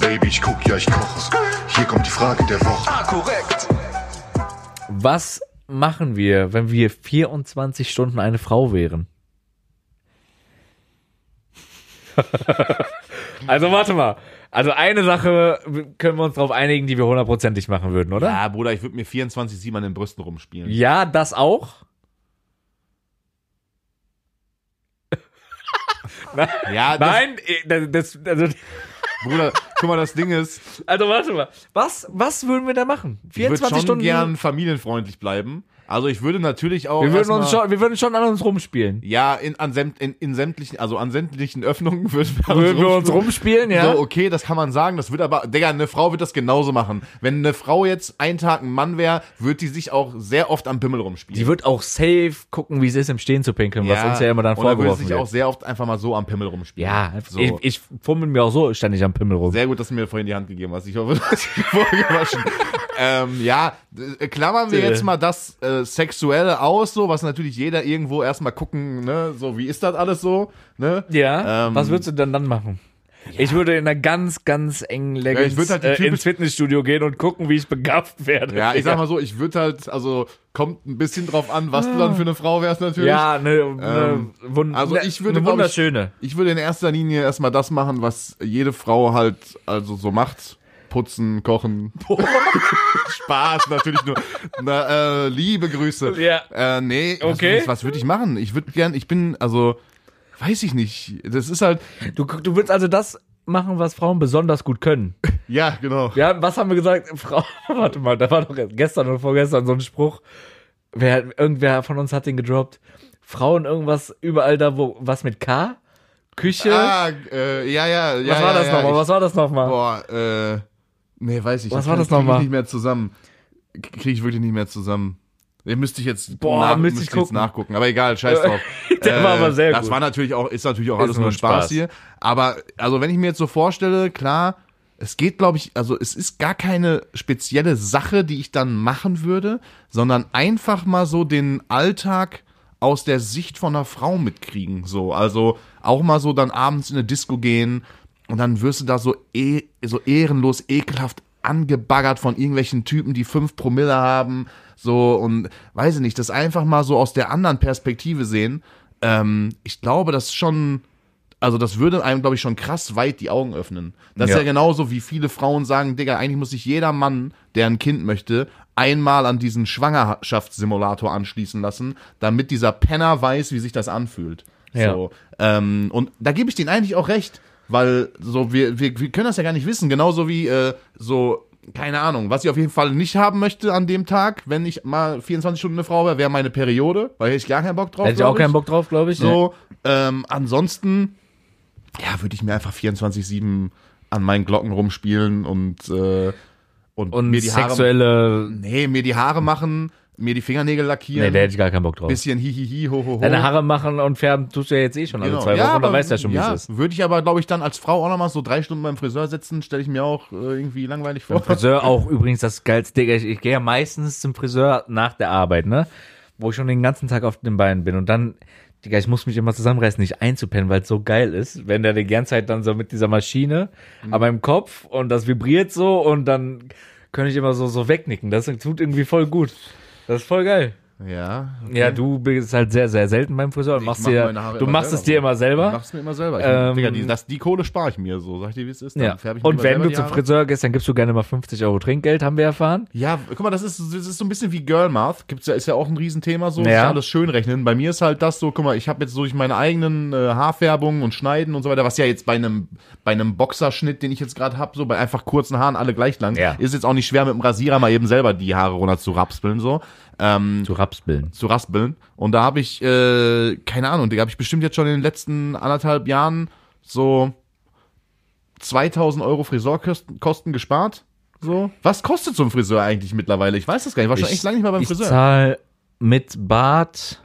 Baby, ich guck, ja, ich koche. Hier kommt die Frage der Woche. Ah, korrekt. was machen wir, wenn wir 24 Stunden eine Frau wären? also warte mal. Also eine Sache können wir uns darauf einigen, die wir hundertprozentig machen würden, oder? Ja, Bruder, ich würde mir 24-7 an den Brüsten rumspielen. Ja, das auch. Ja, das, Nein, äh, das, also, Bruder, guck mal, das Ding ist, also warte mal. Was, was würden wir da machen? ich würde 24 schon gern familienfreundlich bleiben. Also ich würde natürlich auch. Wir würden, uns schon, wir würden schon an uns rumspielen. Ja, in, an sämt, in, in sämtlichen, also an sämtlichen Öffnungen würden wir, Würden wir uns rumspielen. ja? So, okay, das kann man sagen. Das wird aber, Digga, eine Frau wird das genauso machen. Wenn eine Frau jetzt einen Tag ein Mann wäre, wird die sich auch sehr oft am Pimmel rumspielen. Die wird auch safe gucken, wie es ist, im Stehen zu pinkeln, was uns ja immer dann und würde vorgeworfen sich auch wird. sehr oft einfach mal so am Pimmel rumspielen. Ja, so. ich, ich fummel mir auch so ständig am Pimmel rum. Sehr gut, dass du mir vorhin die Hand gegeben hast. Ich hoffe, du hast dich vorher gewaschen. ähm, ja, klammern wir jetzt mal das äh, Sexuelle aus, so, was natürlich jeder irgendwo erstmal gucken, ne, so, wie ist das alles so, ne? Ja, Ähm, was würdest du denn dann machen? Ich würde in einer ganz, ganz engen Ja, ich würde halt äh, ins Fitnessstudio gehen und gucken, wie ich begafft werde. Ja, ich sag mal so, ich würde halt, also, kommt ein bisschen drauf an, was du dann für eine Frau wärst natürlich. Ja, ne, ne, Ähm, wund also ne, ich würde, eine glaub ich- wunderschöne. Ich würde in erster Linie erstmal das machen, was jede Frau halt, also so macht. Putzen, kochen. Spaß, natürlich nur. Na, äh, liebe Grüße. Ja. Äh, nee, was, Okay. was, was würde ich machen? Ich würde gern, ich bin, also, weiß ich nicht. Das ist halt, Du, du würdest also das machen, was Frauen besonders gut können. ja, genau. Ja, was haben wir gesagt? Frau, warte mal, da war doch gestern oder vorgestern so ein Spruch. Wer, irgendwer von uns hat den gedroppt. Frauen irgendwas überall da, wo, was mit K? Küche? Ah, äh, ja, ja, ja. was war ja, das ja, nochmal? Was war das nochmal? Boah, äh, nee, weiß ich. Was nicht. war das Krieg ich nochmal? nicht mehr zusammen. Kriege ich wirklich nicht mehr zusammen. Den müsste ich jetzt, Boah, müsste ich jetzt gucken. nachgucken. Aber egal, scheiß drauf. Der war aber sehr Das gut. war natürlich auch, ist natürlich auch alles nur Spaß, Spaß. hier. Aber, also wenn ich mir jetzt so vorstelle, klar, es geht, glaube ich, also es ist gar keine spezielle Sache, die ich dann machen würde, sondern einfach mal so den Alltag aus der Sicht von einer Frau mitkriegen. So, also auch mal so dann abends in eine Disco gehen und dann wirst du da so, eh, so ehrenlos, ekelhaft angebaggert von irgendwelchen Typen, die fünf Promille haben, so und weiß ich nicht, das einfach mal so aus der anderen Perspektive sehen. Ähm, ich glaube, das ist schon, also das würde einem, glaube ich, schon krass weit die Augen öffnen. Das ist Ja. ja genauso, wie viele Frauen sagen, Digga, eigentlich muss sich jeder Mann, der ein Kind möchte, einmal an diesen Schwangerschaftssimulator anschließen lassen, damit dieser Penner weiß, wie sich das anfühlt. Ja. So, ähm, und da gebe ich denen eigentlich auch recht, weil so wir, wir, wir können das ja gar nicht wissen, genauso wie äh, so keine Ahnung, was ich auf jeden Fall nicht haben möchte an dem Tag, wenn ich mal 24 Stunden eine Frau wäre, wäre meine Periode, weil hätte ich gar keinen Bock drauf. Hätte ich auch keinen Bock drauf, glaube ich. so, ähm, ansonsten, ja, würde ich mir einfach 24-7 an meinen Glocken rumspielen und, äh, und, Und mir die Haare. sexuelle. Nee, mir die Haare machen, mir die Fingernägel lackieren. Nee, da hätte ich gar keinen Bock drauf. bisschen hihihi, ho, ho, ho. Deine Haare machen und färben tust du ja jetzt eh schon alle zwei Wochen, aber, da weißt du ja schon, wie ja, es ist. Würde ich aber, glaube ich, dann als Frau auch noch mal so drei Stunden beim Friseur sitzen, stelle ich mir auch äh, irgendwie langweilig vor. Friseur auch übrigens das geilste, Digga. Ich, ich gehe ja meistens zum Friseur nach der Arbeit, ne? Wo ich schon den ganzen Tag auf den Beinen bin und dann, Digga, ich muss mich immer zusammenreißen, nicht einzupennen, weil es so geil ist, wenn der die ganze Zeit dann so mit dieser Maschine Mhm. an meinem Kopf und das vibriert so und dann kann ich immer so, so wegnicken. Das tut irgendwie voll gut. Das ist voll geil. Ja. Ja, du bist halt sehr, sehr selten beim Friseur und Ich machst mach dir, du machst selber, es dir immer Ich selber. mach's mir immer selber. Ich, Ähm, Digga, die, das, die Kohle spare ich mir so. Sag ich dir, wie es ist. Ja. ich Und wenn du zum. Friseur gehst, dann gibst du gerne mal 50 Euro Trinkgeld, haben wir erfahren. Ja, guck mal, das ist, das ist so ein bisschen wie Girl Math. Gibt's ist ja auch ein Riesenthema, so Ja. ja. alles schön rechnen. Bei mir ist halt das so, guck mal, ich habe jetzt durch meine eigenen äh, Haarfärbungen und Schneiden und so weiter, was ja jetzt bei einem bei einem Boxerschnitt, den ich jetzt gerade hab, so bei einfach kurzen Haaren alle gleich lang, Ja. ist jetzt auch nicht schwer mit dem Rasierer mal eben selber die Haare runter zu rapspeln so. Ähm, Zu Rapsbillen. zu raspeln. Und da habe ich, äh, keine Ahnung, da habe ich bestimmt jetzt schon in den letzten anderthalb Jahren so 2000 Euro Friseurkosten Kosten gespart. So. Was kostet so ein Friseur eigentlich mittlerweile? Ich weiß das gar nicht. Ich war schon echt lange nicht mehr beim ich Friseur. zahl mit Bart,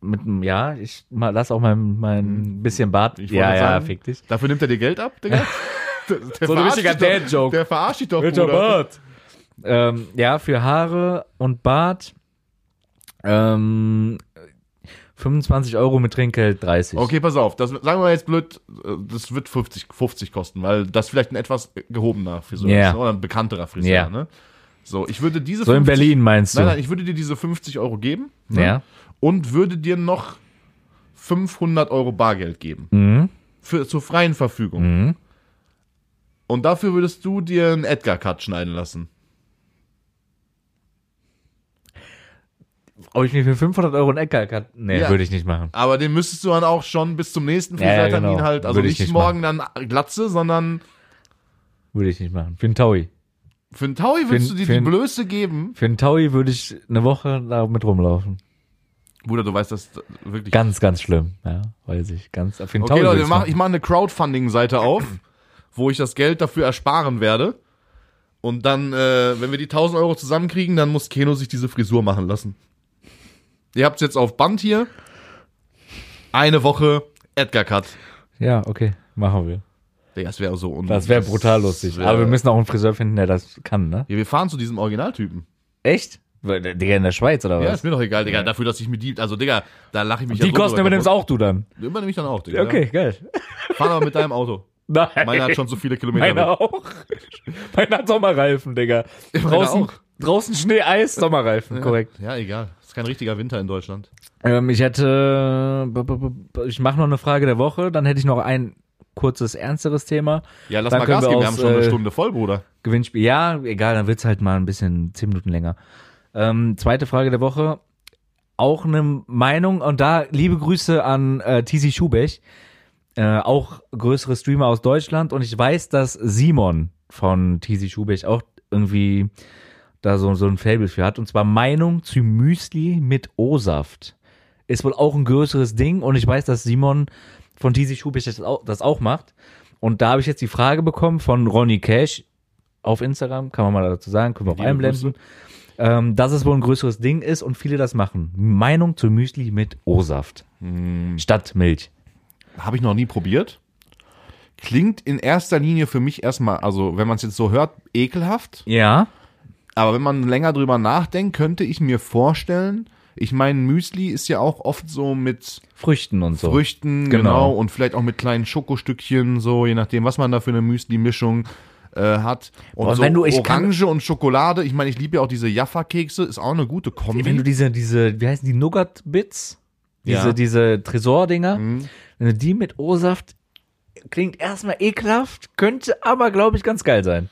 mit, ja, ich mal, lass auch mein, mein bisschen Bart. Ich ja, ja, sagen, fick dich. Dafür nimmt er dir Geld ab, Digga? Der, der So ein richtiger Dad-Joke. Der verarscht dich doch, Bruder. Bart. Ähm, ja, für Haare und Bart, ähm, 25 Euro mit Trinkgeld 30. Okay, pass auf. Das, sagen wir jetzt blöd, äh, das wird 50, 50 kosten, weil das vielleicht ein etwas gehobener Friseur Ja. ist, ne? oder ein bekannterer Friseur, Ja. ne? So, ich würde diese So in 50 Berlin meinst du? Nein, nein, ich würde dir diese 50 Euro geben ne? Ja. und würde dir noch 500 Euro Bargeld geben. Mhm. Für, zur freien Verfügung. Mhm. Und dafür würdest du dir einen Edgar-Cut schneiden lassen. Ob ich mir für 500 Euro einen Ecker kann? Nee, Ja. würde ich nicht machen. Aber den müsstest du dann auch schon bis zum nächsten Ja, ja, Friseurtermin genau. halt, also nicht, nicht morgen dann Glatze, sondern Würde ich nicht machen. Für einen Taui. Für einen Taui würdest du dir die Blöße geben? Für einen Taui würde ich eine Woche damit rumlaufen. Bruder, du weißt das wirklich. Ganz, ganz schlimm. Ja, weiß ich. Ganz, für einen okay, Taui Leute, machen. ich mache eine Crowdfunding-Seite auf, wo ich das Geld dafür ersparen werde. Und dann, äh, wenn wir die 1000 Euro zusammenkriegen, dann muss Keno sich diese Frisur machen lassen. Ihr habt's jetzt auf Band hier. Eine Woche Edgar Cut. Ja, okay. Machen wir. Digga, Das wäre so un Das wäre brutal lustig. wär- Aber wir müssen auch einen Friseur finden, der das kann, ne? Ja, wir fahren zu diesem Originaltypen. Echt? Digga, in der Schweiz oder Ja, was? ist mir doch egal, Digga. Dafür, dass ich mir die, also Digga, da lache ich mich Die ja Kosten übernimmst auch du dann. Übernehme ich dann auch, Digga. Okay, geil. Fahr aber mit deinem Auto. Nein. Meiner hat schon so viele Kilometer. Meiner weg. auch. Meiner hat Sommerreifen, Digga. Draußen, auch. draußen Schnee, Eis, Sommerreifen, korrekt. Ja, egal. Ist kein richtiger Winter in Deutschland. Ähm, ich hätte, ich mache noch eine Frage der Woche, dann hätte ich noch ein kurzes, ernsteres Thema. Ja, lass Dann mal Gas wir geben. Wir haben schon eine äh, Stunde voll, Bruder. Gewinnspiel. Ja, egal, dann wird's halt mal ein bisschen, zehn Minuten länger. Ähm, zweite Frage der Woche. Auch eine Meinung und da liebe Grüße an äh, Tizi Schubech, äh, auch größere Streamer aus Deutschland und ich weiß, dass Simon von Tizi Schubech auch irgendwie da so, so ein Fable für hat und zwar Meinung zu Müsli mit O-Saft. Ist wohl auch ein größeres Ding und ich weiß, dass Simon von Tizi Schubech das auch, das auch macht und da habe ich jetzt die Frage bekommen von Ronny Cash, auf Instagram, kann man mal dazu sagen, können wir auch einblenden, ähm, dass es wohl ein größeres Ding ist und viele das machen. Meinung zu Müsli mit O-Saft Hm. statt Milch. Habe ich noch nie probiert. Klingt in erster Linie für mich erstmal, also wenn man es jetzt so hört, ekelhaft. Ja. Aber wenn man länger drüber nachdenkt, könnte ich mir vorstellen, ich meine, Müsli ist ja auch oft so mit Früchten und so. Früchten, Genau. genau. und vielleicht auch mit kleinen Schokostückchen, so, je nachdem, was man da für eine Müsli-Mischung äh, hat. Und Boah, so wenn du- ich Orange und Schokolade, ich meine, ich liebe ja auch diese Jaffa-Kekse, ist auch eine gute Kombi. Wenn du diese, diese, wie heißen die, Nougat-Bits? Diese, Ja. diese Tresor-Dinger. Mhm. Wenn du die mit O-Saft, klingt erstmal ekelhaft, könnte aber, glaube ich, ganz geil sein.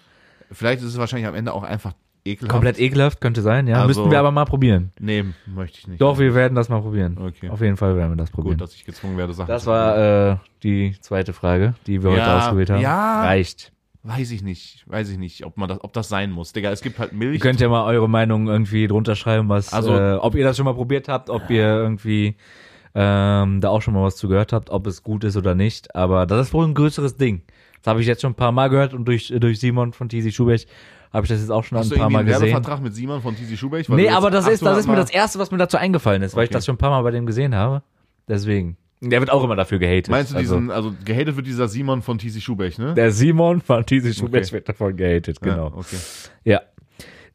Vielleicht ist es wahrscheinlich am Ende auch einfach ekelhaft. Komplett ekelhaft könnte sein, ja. Also- Müssten wir aber mal probieren. Nee, möchte ich nicht. Doch, wir werden das mal probieren. Okay. Auf jeden Fall werden wir das probieren. Gut, dass ich gezwungen werde, Sachen das war äh, die zweite Frage, die wir heute Ja, ausgewählt haben. ja. Reicht. Weiß ich nicht, weiß ich nicht, ob man das, ob das sein muss. Digga, es gibt halt Milch. Ihr könnt ja mal eure Meinung irgendwie drunter schreiben, was, Also- äh, ob ihr das schon mal probiert habt, ob ihr irgendwie ähm, da auch schon mal was zu gehört habt, ob es gut ist oder nicht. Aber das ist wohl ein größeres Ding. Das habe ich jetzt schon ein paar Mal gehört und durch, durch Simon von Tizi Schubech habe ich das jetzt auch schon Hast ein paar Mal einen gesehen. Werbevertrag mit Simon von Tizi Schubech? Weil Nee, aber das ist, das 800 ist mir das Erste, was mir dazu eingefallen ist, weil ich das schon ein paar Mal bei dem gesehen habe. Deswegen. Der wird auch immer dafür gehatet. Meinst du also, diesen, also gehatet wird dieser Simon von Tizi Schubech, ne? Der Simon von Tizi Schubech Okay. wird davon gehatet, genau. Ja, okay. Ja.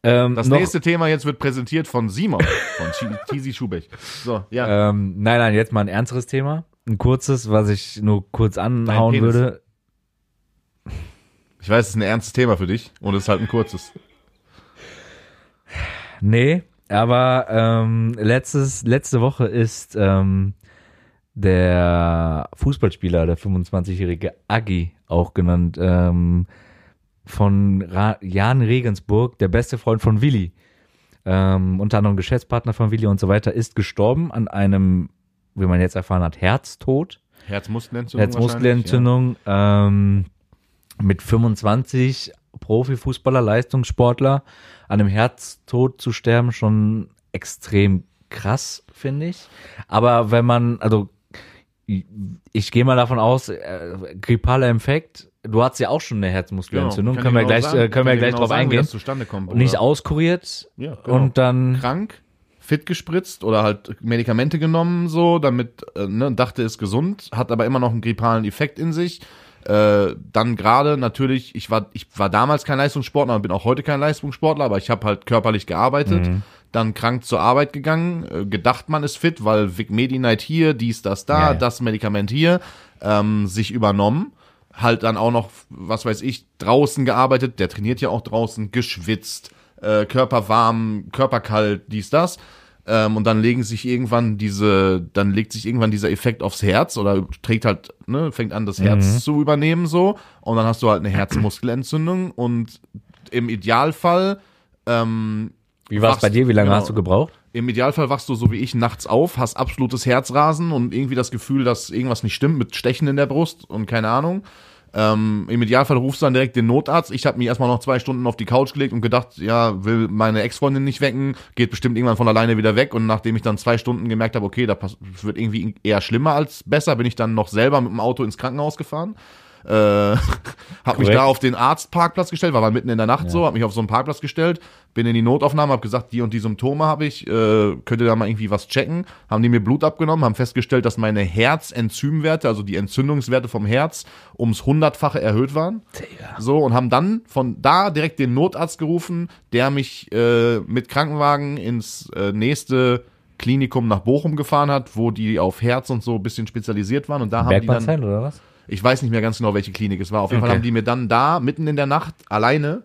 Ähm, Das nächste Thema jetzt wird präsentiert von Simon von Tizi Schubech. So, ja. Ähm, nein, nein, jetzt mal ein ernsteres Thema. Ein kurzes, was ich nur kurz anhauen würde. Ich weiß, es ist ein ernstes Thema für dich und es ist halt ein kurzes. Nee, aber ähm, letztes, letzte Woche ist ähm, der Fußballspieler, der 25-jährige Agi, auch genannt, ähm, von Ra Jan Regensburg, der beste Freund von Willi, ähm, unter anderem Geschäftspartner von Willi und so weiter, ist gestorben an einem, wie man jetzt erfahren hat, Herztod. Herzmuskelentzündung. Herzmuskelentzündung ähm, mit 25 Profifußballer, Leistungssportler an einem Herztod zu sterben, schon extrem krass, finde ich. Aber wenn man, also ich gehe mal davon aus, äh, grippaler Infekt, du hast ja auch schon eine Genau. Herzmuskelentzündung, können wir gleich, äh, können wir gleich drauf Wie eingehen. zustande kommt. Nicht auskuriert Ja, genau. und dann krank, fit gespritzt oder halt Medikamente genommen, so, damit, äh, ne, dachte ist gesund, hat aber immer noch einen grippalen Effekt in sich. Äh, dann gerade natürlich, ich war, ich war damals kein Leistungssportler und bin auch heute kein Leistungssportler, aber ich habe halt körperlich gearbeitet, Mhm. dann krank zur Arbeit gegangen, äh, gedacht man ist fit, weil Vic Medi Night hier, dies, das, da, Ja, ja. das Medikament hier, ähm, sich übernommen halt dann auch noch, was weiß ich, draußen gearbeitet, der trainiert ja auch draußen, geschwitzt, äh, Körper warm, Körper kalt, dies, das. Ähm, und dann legen sich irgendwann diese, dann legt sich irgendwann dieser Effekt aufs Herz oder trägt halt, ne, fängt an, das Herz zu übernehmen so. Und dann hast du halt eine Herzmuskelentzündung und im Idealfall, ähm, Wie war es bei dir? Wie lange genau. hast du gebraucht? im Idealfall wachst du so wie ich nachts auf, hast absolutes Herzrasen und irgendwie das Gefühl, dass irgendwas nicht stimmt mit Stechen in der Brust und keine Ahnung. Ähm, Im Idealfall rufst du dann direkt den Notarzt. Ich habe mich erstmal noch zwei Stunden auf die Couch gelegt und gedacht, ja, will meine Ex-Freundin nicht wecken, geht bestimmt irgendwann von alleine wieder weg. Und nachdem ich dann zwei Stunden gemerkt habe, okay, das wird irgendwie eher schlimmer als besser, bin ich dann noch selber mit dem Auto ins Krankenhaus gefahren. Äh, hab mich da auf den Arztparkplatz gestellt, war mitten in der Nacht so, hab mich auf so einen Parkplatz gestellt, bin in die Notaufnahme, hab gesagt, die und die Symptome habe ich, äh, könnt ihr da mal irgendwie was checken? Haben die mir Blut abgenommen, haben festgestellt, dass meine Herzenzymwerte, also die Entzündungswerte vom Herz, ums hundertfache erhöht waren. So, und haben dann von da direkt den Notarzt gerufen, der mich äh, mit Krankenwagen ins äh, nächste Klinikum nach Bochum gefahren hat, wo die auf Herz und so ein bisschen spezialisiert waren. Und da haben die dann, oder was? Ich weiß nicht mehr ganz genau, welche Klinik es war. Auf jeden Fall Okay. haben die mir dann da, mitten in der Nacht, alleine,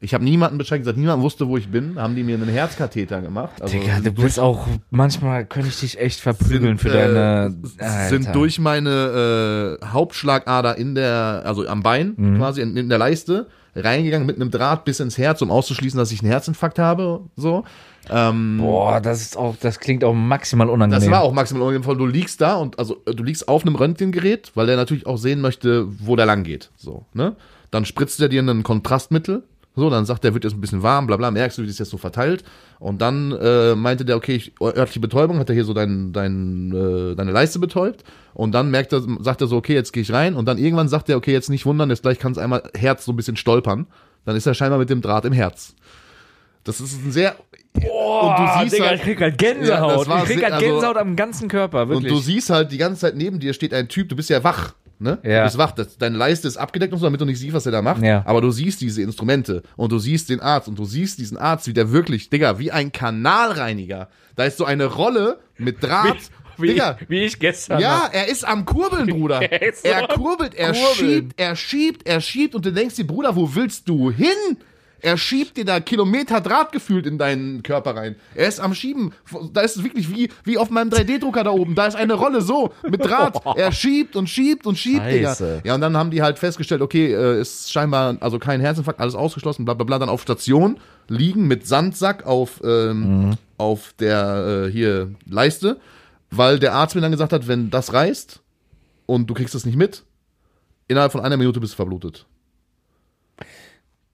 ich habe niemanden Bescheid gesagt, niemand wusste, wo ich bin, haben die mir einen Herzkatheter gemacht. Also Digga, du bist auch, manchmal könnte ich dich echt verprügeln für äh, deine, sind Alter. durch meine äh, Hauptschlagader in der, also am Bein Mhm. quasi in, in der Leiste reingegangen mit einem Draht bis ins Herz, um auszuschließen, dass ich einen Herzinfarkt habe. So. Ähm, Boah, das ist auch, das klingt auch maximal unangenehm. das war auch maximal unangenehm. Du liegst da und also du liegst auf einem Röntgengerät, weil der natürlich auch sehen möchte, wo der lang geht. So, ne? Dann spritzt er dir ein Kontrastmittel. So, dann sagt er, wird jetzt ein bisschen warm, bla bla, merkst du, wie das jetzt so verteilt. Und dann äh, meinte der, okay, ich, örtliche Betäubung, hat er hier so dein, dein, äh, deine Leiste betäubt. Und dann merkt er, sagt er so, okay, jetzt gehe ich rein. Und dann irgendwann sagt er, okay, jetzt nicht wundern, jetzt gleich kann es einmal Herz so ein bisschen stolpern. Dann ist er scheinbar mit dem Draht im Herz. Das ist ein sehr. Boah, und du siehst Digga, halt- ich krieg halt Ja, Gänsehaut. war ich krieg halt also- Gänsehaut am ganzen Körper, wirklich. Und du siehst halt die ganze Zeit neben dir steht ein Typ, du bist ja wach. Ne? Ja. Du bist wach, das, deine Leiste ist abgedeckt und so, damit du nicht siehst, was er da macht. Ja. Aber du siehst diese Instrumente und du siehst den Arzt und du siehst diesen Arzt, wie der wirklich, Digga, wie ein Kanalreiniger. Da ist so eine Rolle mit Draht. wie, Digga, wie ich gestern. ja, er ist am Kurbeln, Bruder. Er so er kurbelt, er Kurbeln. schiebt, er schiebt, er schiebt und du denkst dir, Bruder, wo willst du hin? Er schiebt dir da Kilometer Draht gefühlt in deinen Körper rein. Er ist am Schieben. Da ist es wirklich wie, wie auf meinem 3D-Drucker da oben. Da ist eine Rolle so mit Draht. Er schiebt und schiebt und schiebt, Scheiße. Digga. Ja, und dann haben die halt festgestellt, okay, äh, ist scheinbar, also kein Herzinfarkt, alles ausgeschlossen, bla bla bla. Dann auf Station liegen mit Sandsack auf, ähm, auf der äh, hier Leiste, weil der Arzt mir dann gesagt hat, wenn das reißt und du kriegst es nicht mit, innerhalb von einer Minute bist du verblutet.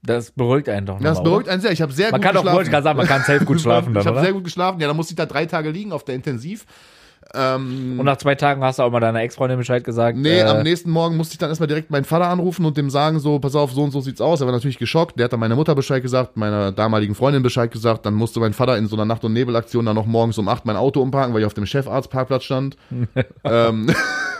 Das beruhigt einen doch. Das beruhigt einen sehr. Ich habe sehr Man gut kann doch, geschlafen. wollte ich gerade sagen, man kann safe gut schlafen dann, ich habe oder? sehr gut geschlafen. Ja, dann musste ich da drei Tage liegen auf der Intensiv. Ähm, Und nach zwei Tagen hast du auch mal deiner Ex-Freundin Bescheid gesagt. Nee, äh, am nächsten Morgen musste ich dann erstmal direkt meinen Vater anrufen und dem sagen, so, pass auf, so und so sieht's aus. Er war natürlich geschockt. Der hat dann meiner Mutter Bescheid gesagt, meiner damaligen Freundin Bescheid gesagt. Dann musste mein Vater in so einer Nacht- und Nebelaktion dann noch morgens um acht mein Auto umparken, weil ich auf dem Chefarztparkplatz stand. ähm,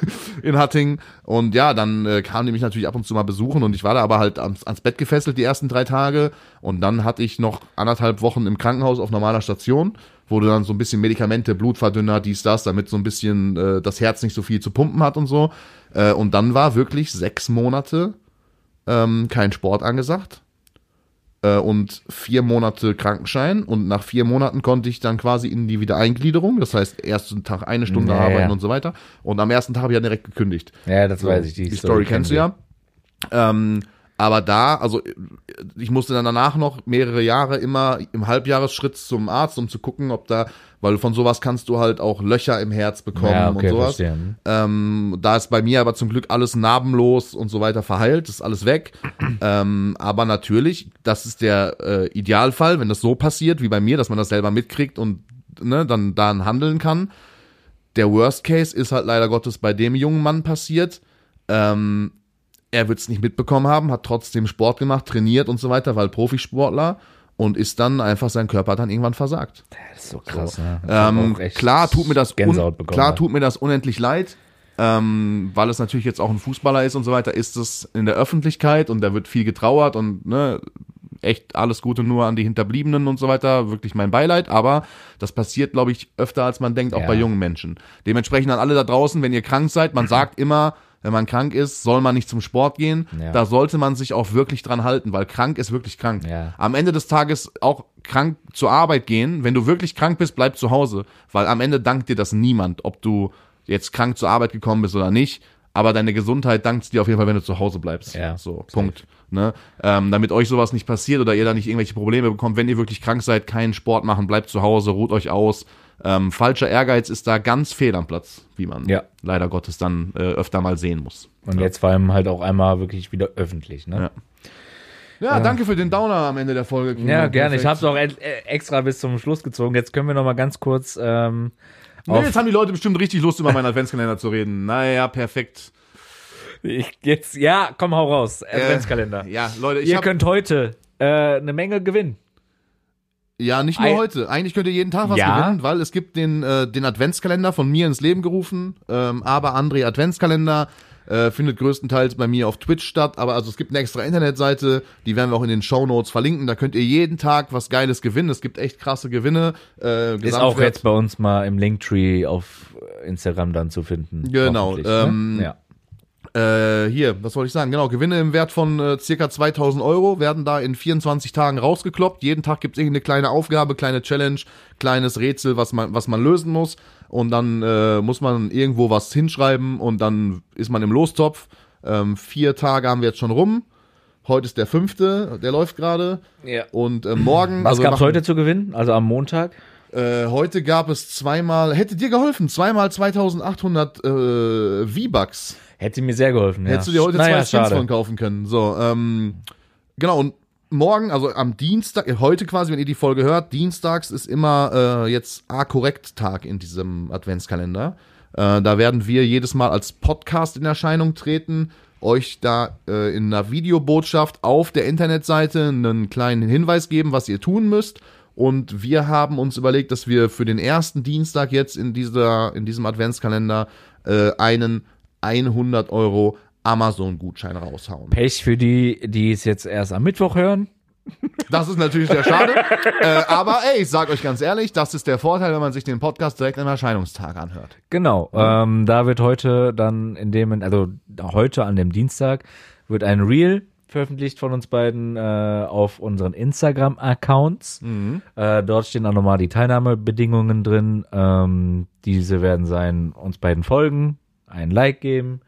in Hattingen. Und ja, dann äh, kamen die mich natürlich ab und zu mal besuchen und ich war da aber halt ans, ans Bett gefesselt die ersten drei Tage. Und dann hatte ich noch anderthalb Wochen im Krankenhaus auf normaler Station, wo du dann so ein bisschen Medikamente, Blutverdünner, dies, das, damit so ein bisschen äh, das Herz nicht so viel zu pumpen hat und so. Äh, und dann war wirklich sechs Monate ähm, kein Sport angesagt. Äh, und vier Monate Krankenschein und nach vier Monaten konnte ich dann quasi in die Wiedereingliederung, das heißt ersten Tag eine Stunde Ja, arbeiten und so weiter und am ersten Tag habe ich ja direkt gekündigt. Ja, das So, weiß ich. Die, Story, kennst du ja. Ähm, aber da, also ich musste dann danach noch mehrere Jahre immer im Halbjahresschritt zum Arzt, um zu gucken, ob da, weil von sowas kannst du halt auch Löcher im Herz bekommen Ja, okay, und sowas. Hm. Ähm, da ist bei mir aber zum Glück alles narbenlos und so weiter verheilt, ist alles weg. ähm, aber natürlich, das ist der äh, Idealfall, wenn das so passiert wie bei mir, dass man das selber mitkriegt und ne, dann dann handeln kann. Der Worst Case ist halt leider Gottes bei dem jungen Mann passiert. Ähm, er wird es nicht mitbekommen haben, hat trotzdem Sport gemacht, trainiert und so weiter, weil Profisportler und ist dann einfach sein Körper dann irgendwann versagt. Das ist so krass, ne? Ich hab Ähm, klar tut mir das bekommen. klar tut mir das unendlich leid, ähm, weil es natürlich jetzt auch ein Fußballer ist und so weiter, ist es in der Öffentlichkeit und da wird viel getrauert und ne, echt alles Gute nur an die Hinterbliebenen und so weiter, wirklich mein Beileid, aber das passiert, glaube ich, öfter als man denkt, auch Ja. bei jungen Menschen. Dementsprechend an alle da draußen, wenn ihr krank seid, man sagt immer, wenn man krank ist, soll man nicht zum Sport gehen. Ja. Da sollte man sich auch wirklich dran halten, weil krank ist wirklich krank. Ja. Am Ende des Tages auch krank zur Arbeit gehen. Wenn du wirklich krank bist, bleib zu Hause, weil am Ende dankt dir das niemand, ob du jetzt krank zur Arbeit gekommen bist oder nicht. Aber deine Gesundheit dankt dir auf jeden Fall, wenn du zu Hause bleibst. Ja, so Punkt. Ne? Ähm, damit euch sowas nicht passiert oder ihr da nicht irgendwelche Probleme bekommt, wenn ihr wirklich krank seid, keinen Sport machen, bleibt zu Hause, ruht euch aus. Ähm, falscher Ehrgeiz ist da ganz fehl am Platz, wie man Ja. leider Gottes dann äh, öfter mal sehen muss. Und jetzt vor allem halt auch einmal wirklich wieder öffentlich, ne? Ja. Ja, danke für den Downer am Ende der Folge. Kino. Ja, gerne. Ich Perfekt. habe es auch e- äh, extra bis zum Schluss gezogen. Jetzt können wir noch mal ganz kurz ähm, Nee, jetzt haben die Leute bestimmt richtig Lust, über meinen Adventskalender zu reden. Naja, perfekt. Ich, jetzt ja, komm hau raus. Adventskalender. Äh, ja, Leute, ich Ihr könnt heute äh, eine Menge gewinnen. Ja, nicht nur Ei- heute. Eigentlich könnt ihr jeden Tag was Ja. gewinnen, weil es gibt den, äh, den Adventskalender von mir ins Leben gerufen. Ähm, aber André Adventskalender äh, findet größtenteils bei mir auf Twitch statt. Aber also es gibt eine extra Internetseite, die werden wir auch in den Show Notes verlinken. Da könnt ihr jeden Tag was Geiles gewinnen. Es gibt echt krasse Gewinne. Äh, Ist auch jetzt bei uns mal im Linktree auf Instagram dann zu finden. Genau, hoffentlich, ähm, Ne? Ja. Äh, hier, was wollte ich sagen? Genau, Gewinne im Wert von äh, circa 2000 Euro werden da in 24 Tagen rausgekloppt. Jeden Tag gibt's irgendeine kleine Aufgabe, kleine Challenge, kleines Rätsel, was man, was man lösen muss. Und dann äh, muss man irgendwo was hinschreiben und dann ist man im Lostopf. Ähm, vier Tage haben wir jetzt schon rum. Heute ist der fünfte, der läuft gerade. Ja. Und äh, morgen. Was also gab's machen- heute zu gewinnen? Also am Montag? Äh, heute gab es zweimal, hätte dir geholfen, zweimal 2800 äh, V-Bucks. Hätte mir sehr geholfen. Hättest ja. du dir heute naja, zwei Skins schade. von kaufen können. So, ähm, genau, und morgen, also am Dienstag, äh, heute quasi, wenn ihr die Folge hört, dienstags ist immer äh, jetzt A-Korrekt-Tag in diesem Adventskalender. Äh, da werden wir jedes Mal als Podcast in Erscheinung treten, euch da äh, in einer Videobotschaft auf der Internetseite einen kleinen Hinweis geben, was ihr tun müsst. Und wir haben uns überlegt, dass wir für den ersten Dienstag jetzt in, dieser, in diesem Adventskalender äh, einen 100 Euro Amazon-Gutschein raushauen. Pech für die, die es jetzt erst am Mittwoch hören. Das ist natürlich sehr schade. äh, aber ey, ich sag euch ganz ehrlich, das ist der Vorteil, wenn man sich den Podcast direkt am Erscheinungstag anhört. Genau. Ähm, da wird heute dann in dem, also heute an dem Dienstag, wird ein Reel veröffentlicht von uns beiden äh, auf unseren Instagram-Accounts. Äh, dort stehen auch nochmal die Teilnahmebedingungen drin. Ähm, diese werden sein, uns beiden folgen, ein Like geben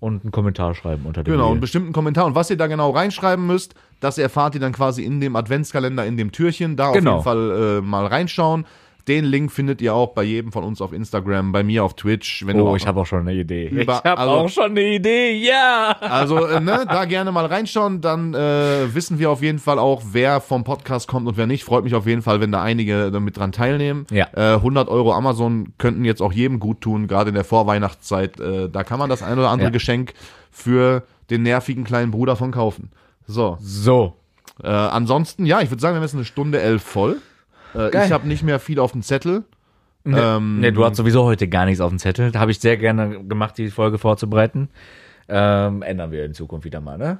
und einen Kommentar schreiben unter dem Genau, einen Reel. bestimmten Kommentar. Und was ihr da genau reinschreiben müsst, das erfahrt ihr dann quasi in dem Adventskalender, in dem Türchen. Da Genau. auf jeden Fall äh, mal reinschauen. Den Link findet ihr auch bei jedem von uns auf Instagram, bei mir auf Twitch. Wenn Oh, auch- ich habe auch schon eine Idee. Ich habe also- auch schon eine Idee, ja! Also, äh, ne, da gerne mal reinschauen, dann äh, wissen wir auf jeden Fall auch, wer vom Podcast kommt und wer nicht. Freut mich auf jeden Fall, wenn da einige damit dran teilnehmen. Ja. Äh, 100 Euro Amazon könnten jetzt auch jedem gut tun, gerade in der Vorweihnachtszeit. Äh, da kann man das ein oder andere Ja. Geschenk für den nervigen kleinen Bruder von kaufen. So, So. äh, ansonsten, ja, ich würde sagen, wir haben jetzt eine Stunde elf voll. Äh, ich habe nicht mehr viel auf dem Zettel. Ähm, Ne, du hast sowieso heute gar nichts auf dem Zettel. Da habe ich sehr gerne gemacht, die Folge vorzubereiten. Ähm, ändern wir in Zukunft wieder mal, ne?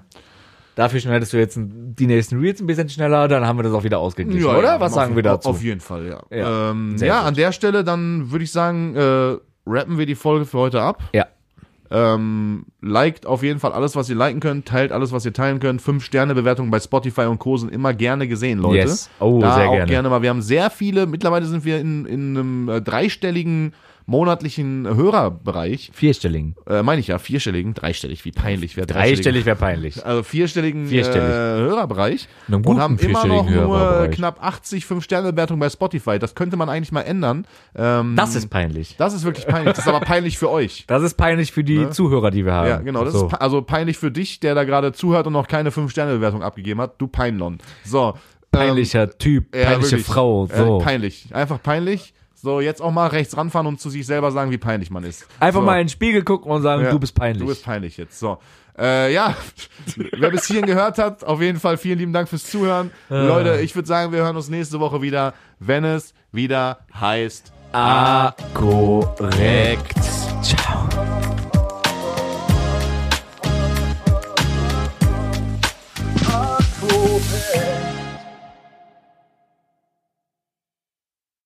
Dafür schneidest du jetzt die nächsten Reels ein bisschen schneller, dann haben wir das auch wieder ausgeglichen, oder? ja, Was auf- sagen wir dazu? Auf jeden Fall, ja. Ja, ähm, ja an der Stelle dann würde ich sagen, äh, rappen wir die Folge für heute ab. ja. Ähm, liked auf jeden Fall alles, was ihr liken könnt, teilt alles, was ihr teilen könnt. Fünf Sterne Bewertungen bei Spotify und Co. sind immer gerne gesehen, Leute. Yes. Oh, da sehr auch gerne. mal. Wir haben sehr viele, mittlerweile sind wir in, in einem äh, dreistelligen monatlichen Hörerbereich. Vierstelligen. Äh, meine ich ja, vierstelligen, dreistellig, wie peinlich wäre Dreistellig wäre peinlich. also vierstelligen Vierstellig. Äh, Hörerbereich und haben immer noch nur knapp 80 5-Sterne-Bewertungen bei Spotify. Das könnte man eigentlich mal ändern. Ähm, Das ist peinlich. das ist wirklich peinlich. Das ist aber peinlich für euch. Das ist peinlich für die Zuhörer, die wir haben. Ja, genau. Das so. ist also peinlich für dich, der da gerade zuhört und noch keine 5-Sterne-Bewertung abgegeben hat. Du Peinlon. So. ähm, peinlicher Typ, ja, peinliche wirklich. Frau. So. Äh, peinlich. Einfach peinlich. So, jetzt auch mal rechts ranfahren und zu sich selber sagen, wie peinlich man ist. Einfach so. mal in den Spiegel gucken und sagen, Ja, du bist peinlich. Du bist peinlich jetzt. So. Äh, ja, wer bis hierhin gehört hat, auf jeden Fall vielen lieben Dank fürs Zuhören. Äh. Leute, ich würde sagen, wir hören uns nächste Woche wieder, wenn es wieder heißt Ah, korrekt.